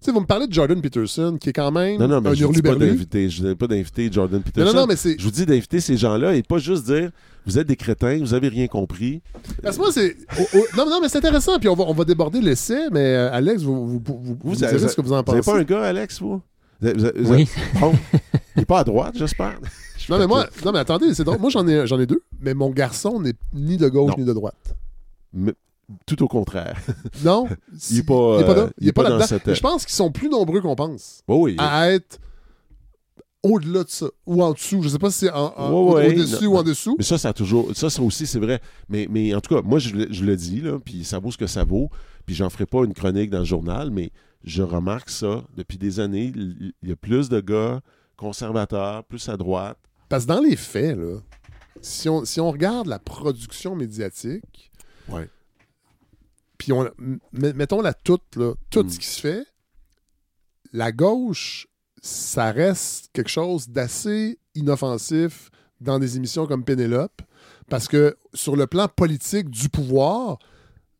Tu sais, vous me parlez de Jordan Peterson, qui est quand même
Non, non, mais
un
je ne dis pas
hurluberlu.
d'inviter. Je ne dis pas d'inviter Jordan Peterson.
non, non, mais c'est...
Je vous dis d'inviter ces gens-là et pas juste dire vous êtes des crétins, vous avez rien compris.
Parce que moi, c'est... oh, oh, non, non, mais c'est intéressant, puis on va, on va déborder l'essai, mais euh, Alex, vous, vous, vous, vous
Vous,
direz
vous-
ce que vous en
Vous n'avez
pensez.
pas un gars, Alex, vous? Vous avez- vous avez- vous
Oui.
Bon. Il n'est pas à droite, j'espère.
Non, mais moi, non, mais attendez, c'est drôle. Moi, j'en ai, j'en ai deux, mais mon garçon n'est ni de gauche
Non.
ni de droite.
Mais tout au contraire.
Non?
Il n'est pas,
il est pas là? Il est pas
dans
là-dedans?
cette.
Je pense qu'ils sont plus nombreux qu'on pense
Oh oui.
à être au-delà de ça ou en dessous. Je sais pas si c'est en, en-
Ouais, ouais,
au-dessus
non.
ou en dessous.
Mais ça, ça a toujours. Ça, ça aussi, c'est vrai. Mais, mais en tout cas, moi, je, le- je le dis, là, puis ça vaut ce que ça vaut. Puis j'en ferai pas une chronique dans le journal, mais je remarque ça depuis des années. Il il y a plus de gars conservateurs, plus à droite.
Parce que dans les faits, là, si on, si on regarde la production médiatique,
Ouais.
Puis on, m- mettons-la toute, là, tout
Mm.
ce qui se fait, la gauche, ça reste quelque chose d'assez inoffensif dans des émissions comme Pénélope, parce que sur le plan politique du pouvoir,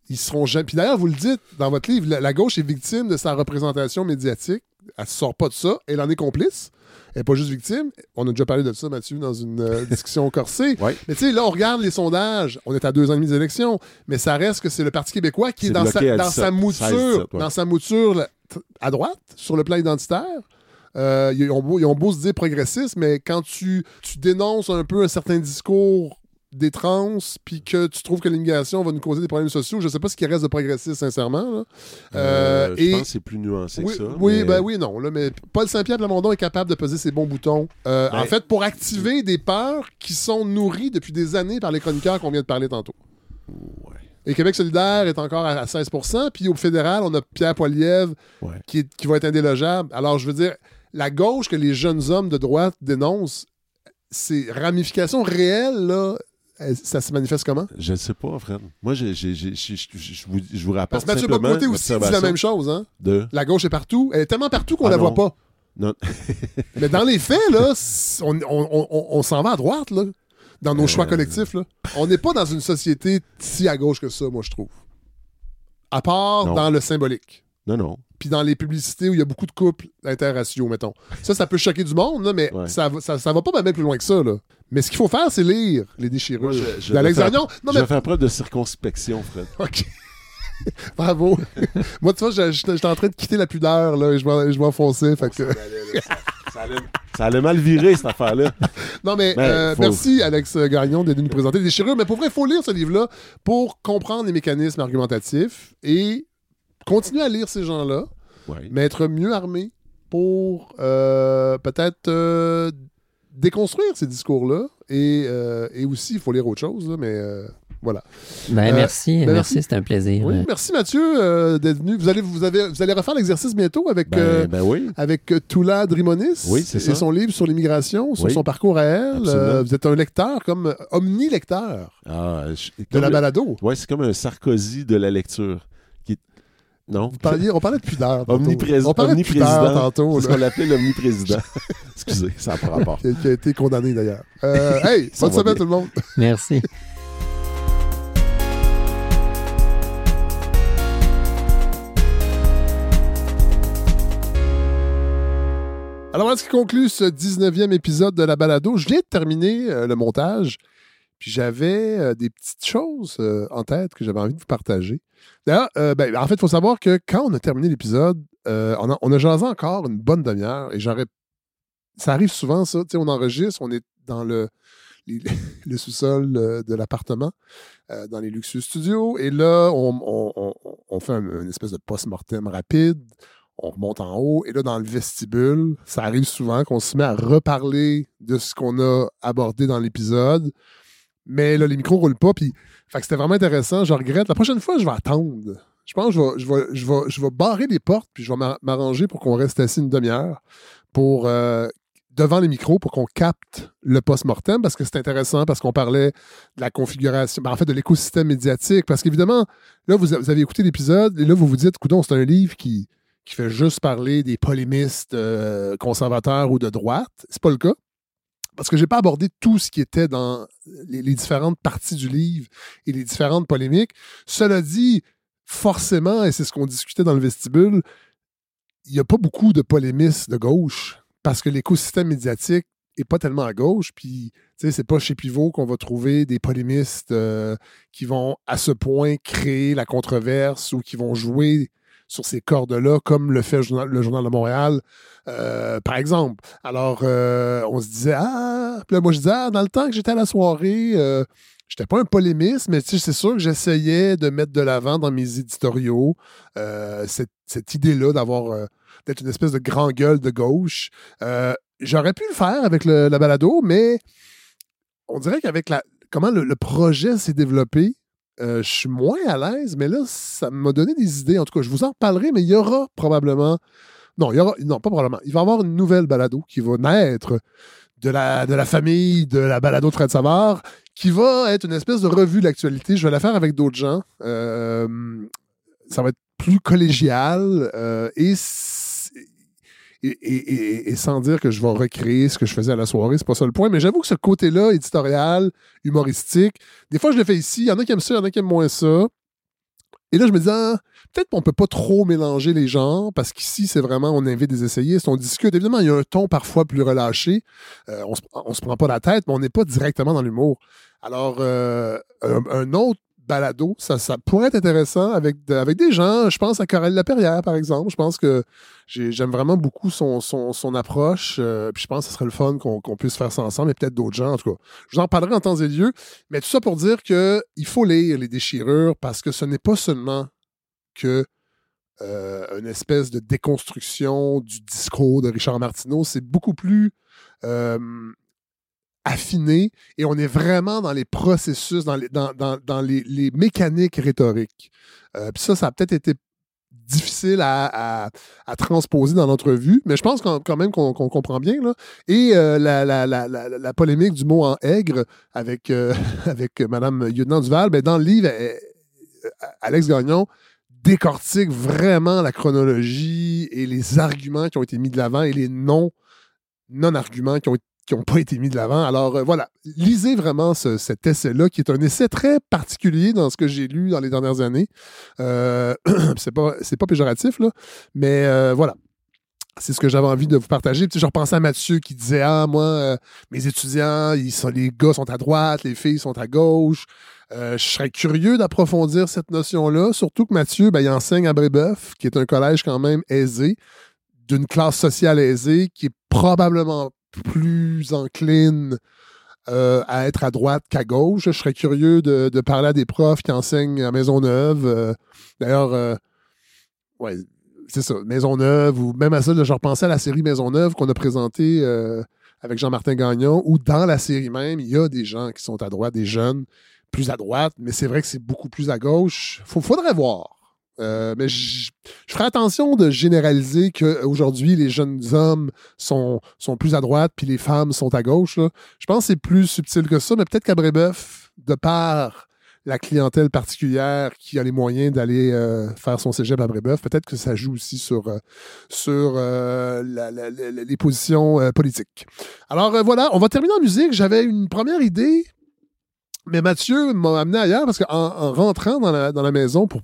ils seront jamais. Puis d'ailleurs, vous le dites dans votre livre, la, la gauche est victime de sa représentation médiatique. Elle ne sort pas de ça, elle en est complice. N'est pas juste victime. On a déjà parlé de ça, Mathieu, dans une euh, discussion corsée.
Ouais.
Mais tu sais, là, on regarde les sondages. On est à deux ans et demi des élections. Mais ça reste que c'est le Parti québécois qui est, dans, sa,
bloqué à
dans
17,
sa mouture,
16, 17, ouais.
dans sa mouture là, t- à droite, sur le plan identitaire. Euh, ils, ont beau, ils ont beau se dire progressistes, mais quand tu, tu dénonces un peu un certain discours des trans, puis que tu trouves que l'immigration va nous causer des problèmes sociaux, je sais pas ce qui reste de progressiste, sincèrement. là. Euh,
je
et-
pense que c'est plus nuancé
oui,
que ça.
oui,
mais-
ben oui, non. Là, mais Paul Saint-Pierre Plamondon est capable de peser ses bons boutons. Euh,
Ben-
en fait, pour activer des peurs qui sont nourries depuis des années par les chroniqueurs qu'on vient de parler tantôt.
Ouais.
Et Québec solidaire est encore à à 16% Puis au fédéral, on a Pierre Poilievre
Ouais.
qui, est- qui va être indélogeable. Alors, je veux dire, la gauche que les jeunes hommes de droite dénoncent, ces ramifications réelles, là, ça se manifeste comment?
Je ne sais pas, Fred. Moi, je je- je vous, je vous
Parce
rapporte
que Mathieu Bocoté aussi dit la même chose. Hein?
de...
La gauche est partout. Elle est tellement partout qu'on
Ah
la
non.
voit pas.
Non.
Mais dans les faits, là, on, on- on- on- on s'en va à droite, là, dans nos
Euh.
choix collectifs. Là. On n'est pas dans une société si à gauche que ça, moi, je trouve. À part
Non.
dans le symbolique.
Non, non.
Puis dans les publicités où il y a beaucoup de couples interraciaux, mettons. Ça, ça peut choquer du monde, là, mais
Ouais.
ça, ça, ça va pas même plus loin que ça. Là. Mais ce qu'il faut faire, c'est lire les déchirures
Moi, je- je
d'Alex
vais faire-
Gagnon. Non,
je
mais
vais faire preuve de circonspection, Fred.
OK. Bravo. Moi, tu vois, j'étais en train de quitter la pudeur, là, et je m'en- je m'enfonçais. Fait que...
Ça allait, ça allait mal virer, cette affaire-là.
Non, mais euh, merci, Alex Gagnon, d'être venu nous présenter les déchirures. Mais pour vrai, il faut lire ce livre-là pour comprendre les mécanismes argumentatifs et continuer à lire ces gens-là,
Ouais.
mais être mieux armé pour euh, peut-être euh, déconstruire ces discours-là. Et, euh, et aussi, il faut lire autre chose, là, mais euh, voilà.
Ben,
Euh,
merci,
ben,
merci, c'était un plaisir.
Oui, merci Mathieu euh, d'être venu. Vous allez, vous, avez, vous allez refaire l'exercice bientôt avec, euh,
Ben, ben oui.
avec Toula Drimonis
Oui, c'est
et
ça.
son livre sur l'immigration, sur
Oui.
son parcours à elle. Euh, vous êtes un lecteur, comme omni-lecteur
Ah, je-
de
comme
la balado.
Ouais, c'est comme un Sarkozy de la lecture. Non?
Vous parliez- on parlait de pudeur. tantôt.
Omniprés-
On parlait de pudeur
omniprésident.
tantôt.
C'est ce qu'on l'appelait l'omniprésident. Excusez, ça n'a pas rapport.
qui, a, qui a été condamné d'ailleurs. Euh, hey, bonne semaine tout le monde.
Merci.
Alors voilà ce qui conclut ce 19e épisode de la balado. Je viens de terminer euh, le montage, puis j'avais euh, des petites choses euh, en tête que j'avais envie de vous partager. D'ailleurs, euh, ben, en fait, il faut savoir que quand on a terminé l'épisode, on, a, jasé encore une bonne demi-heure et j'aurais. Ça arrive souvent, ça. On enregistre, on est dans le, sous-sol de l'appartement, dans les luxueux studios, et là, on, fait un- une espèce de post-mortem rapide on remonte en haut et là dans le vestibule, ça arrive souvent qu'on se met à reparler de ce qu'on a abordé dans l'épisode. Mais là les micros roulent pas puis c'était vraiment intéressant, je regrette. La prochaine fois, je vais attendre. Je pense que je vais, je vais, je vais, je vais barrer les portes puis je vais m'a- m'arranger pour qu'on reste assis une demi-heure pour euh, devant les micros pour qu'on capte le post-mortem parce que c'est intéressant, parce qu'on parlait de la configuration, ben, en fait, de l'écosystème médiatique. Parce qu'évidemment, là, vous, avez écouté l'épisode et là, vous vous dites, coudon, c'est un livre qui, qui fait juste parler des polémistes euh, conservateurs ou de droite. C'est pas le cas. Parce que j'ai pas abordé tout ce qui était dans les, différentes parties du livre et les différentes polémiques. Cela dit, forcément, et c'est ce qu'on discutait dans le vestibule, il n'y a pas beaucoup de polémistes de gauche parce que l'écosystème médiatique n'est pas tellement à gauche. Puis, tu sais, c'est pas chez Pivot qu'on va trouver des polémistes euh, qui vont à ce point créer la controverse ou qui vont jouer sur ces cordes-là, comme le fait le Journal, de Montréal, euh, par exemple. Alors, euh, on se disait, ah, puis là, moi, je disais, ah, dans le temps que j'étais à la soirée, je j'étais pas un polémiste, mais c'est sûr que j'essayais de mettre de l'avant dans mes éditoriaux cette, cette idée-là d'avoir d'être une espèce de grand gueule de gauche. Euh, j'aurais pu le faire avec le, la balado, mais on dirait qu'avec la comment le, projet s'est développé, euh, je suis moins à l'aise, mais là, ça m'a donné des idées. En tout cas, je vous en reparlerai, mais il y aura probablement. Non, il y aura. Non, pas probablement. Il va y avoir une nouvelle balado qui va naître de la, de la famille de la balado Fred Savard, qui va être une espèce de revue de l'actualité. Je vais la faire avec d'autres gens. Euh, ça va être plus collégial et et, sans dire que je vais recréer ce que je faisais à la soirée, c'est pas ça le point, mais j'avoue que ce côté-là, éditorial, humoristique, des fois je le fais ici, il y en a qui aiment ça, il y en a qui aiment moins ça. Et là, je me dis, ah, peut-être qu'on peut pas trop mélanger les genres, parce qu'ici, c'est vraiment, on invite des essayistes, on discute. Évidemment, il y a un ton parfois plus relâché. Euh, on, se, se prend pas la tête, mais on n'est pas directement dans l'humour. Alors, euh, un, autre ça pourrait être intéressant avec, avec des gens. Je pense à Coralie Laperrière, par exemple. Je pense que j'aime vraiment beaucoup son, son, approche. Euh, puis je pense que ce serait le fun qu'on puisse faire ça ensemble et peut-être d'autres gens. En tout cas, je vous en parlerai en temps et lieu. Mais tout ça pour dire qu'il faut lire les déchirures parce que ce n'est pas seulement que euh, une espèce de déconstruction du discours de Richard Martineau. C'est beaucoup plus euh, affiné et on est vraiment dans les processus, dans les, dans, dans, les, mécaniques rhétoriques. Euh, puis ça, ça a peut-être été difficile à, à, transposer dans l'entrevue, mais je pense quand, même qu'on comprend bien. Là. Et euh, la, la, la, polémique du mot en aigre avec, euh, avec Mme Lieutenant Duval, ben, dans le livre, Alex Gagnon décortique vraiment la chronologie et les arguments qui ont été mis de l'avant et les non non-arguments qui ont été qui n'ont pas été mis de l'avant. Alors euh, voilà, lisez vraiment cet essai-là, qui est un essai très particulier dans ce que j'ai lu dans les dernières années. Euh, c'est pas, pas péjoratif, là, mais euh, voilà. C'est ce que j'avais envie de vous partager. je repensais à Mathieu qui disait Ah, moi, mes étudiants, ils sont, les gars sont à droite, les filles sont à gauche. je serais curieux d'approfondir cette notion-là, surtout que Mathieu, ben, il enseigne à Brébeuf, qui est un collège quand même aisé, d'une classe sociale aisée, qui est probablement plus encline euh, à être à droite qu'à gauche. Je serais curieux de, parler à des profs qui enseignent à Maisonneuve. Euh, d'ailleurs, euh, ouais, c'est ça, Maisonneuve, ou même à ça, je repensais à la série Maisonneuve qu'on a présentée avec Jean-Martin Gagnon, où dans la série même, il y a des gens qui sont à droite, des jeunes plus à droite, mais c'est vrai que c'est beaucoup plus à gauche. Faudrait voir. Euh, mais je, ferai attention de généraliser qu'aujourd'hui, les jeunes hommes sont, sont plus à droite, puis les femmes sont à gauche. Je pense que c'est plus subtil que ça, mais peut-être qu'à Brébeuf, de par la clientèle particulière qui a les moyens d'aller euh, faire son cégep à Brébeuf, peut-être que ça joue aussi sur, euh, sur les positions politiques. Alors voilà, on va terminer en musique. J'avais une première idée, mais Mathieu m'a amené ailleurs parce qu'en en rentrant dans la, dans la maison pour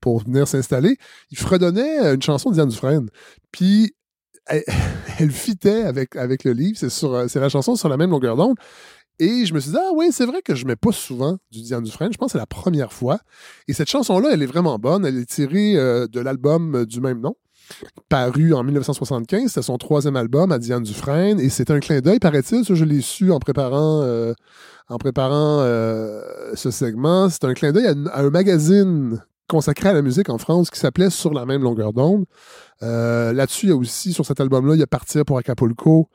pour venir s'installer, il fredonnait euh, une chanson de Diane Dufresne. Puis elle, fitait avec, avec le livre. Euh, c'est la chanson sur la même longueur d'onde. Et je me suis dit, ah oui, c'est vrai que je mets pas souvent du Diane Dufresne. Je pense que c'est la première fois. Et cette chanson-là, elle est vraiment bonne. Elle est tirée euh, de l'album du même nom, paru en 1975. C'est son troisième album à Diane Dufresne. Et c'est un clin d'œil, paraît-il. Ça, je l'ai su en préparant, en préparant ce segment. C'est un clin d'œil à, un magazine consacré à la musique en France qui s'appelait Sur la même longueur d'onde. Euh, là-dessus, il y a aussi, sur cet album-là, il y a Partir pour Acapulco,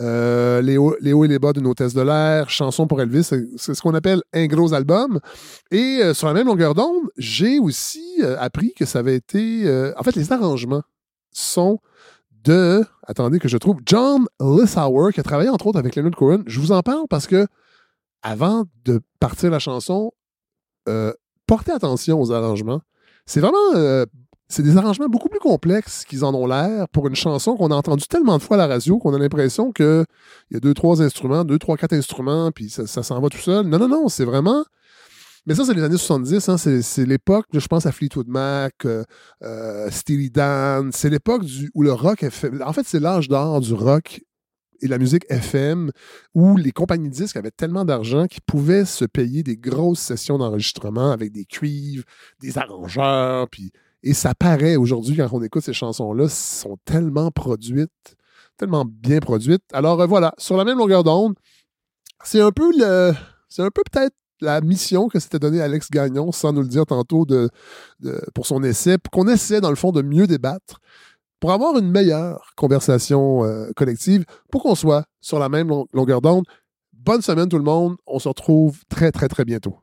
euh, les, hauts, et les bas d'une hôtesse de l'air, Chanson pour Elvis, c'est ce qu'on appelle un gros album. Et euh, sur la même longueur d'onde, j'ai aussi appris que ça avait été... en fait, les arrangements sont de, attendez que je trouve, John Lissauer, qui a travaillé entre autres avec Leonard Cohen. Je vous en parle parce que avant de partir la chanson, portez attention aux arrangements. C'est vraiment. Euh, c'est des arrangements beaucoup plus complexes qu'ils en ont l'air pour une chanson qu'on a entendue tellement de fois à la radio qu'on a l'impression qu'il y a deux, trois instruments, deux, trois, quatre instruments, puis ça, s'en va tout seul. Non, non, non, c'est vraiment mais ça, c'est les années 70. Hein, c'est l'époque, je pense à Fleetwood Mac, euh, euh, Steely Dan. C'est l'époque où le rock FM. En fait, c'est l'âge d'or du rock et la musique FM, où les compagnies de disques avaient tellement d'argent qu'ils pouvaient se payer des grosses sessions d'enregistrement avec des cuivres, des arrangeurs. Puis, et ça paraît aujourd'hui, quand on écoute ces chansons-là, sont tellement produites, tellement bien produites. Alors euh, voilà, sur la même longueur d'onde, c'est un peu le. C'est un peu peut-être la mission que s'était donnée Alex Gagnon, sans nous le dire tantôt, de, pour son essai, qu'on essaie, dans le fond, de mieux débattre pour avoir une meilleure conversation euh, collective, pour qu'on soit sur la même longueur d'onde. Bonne semaine tout le monde. On se retrouve très, très, très bientôt.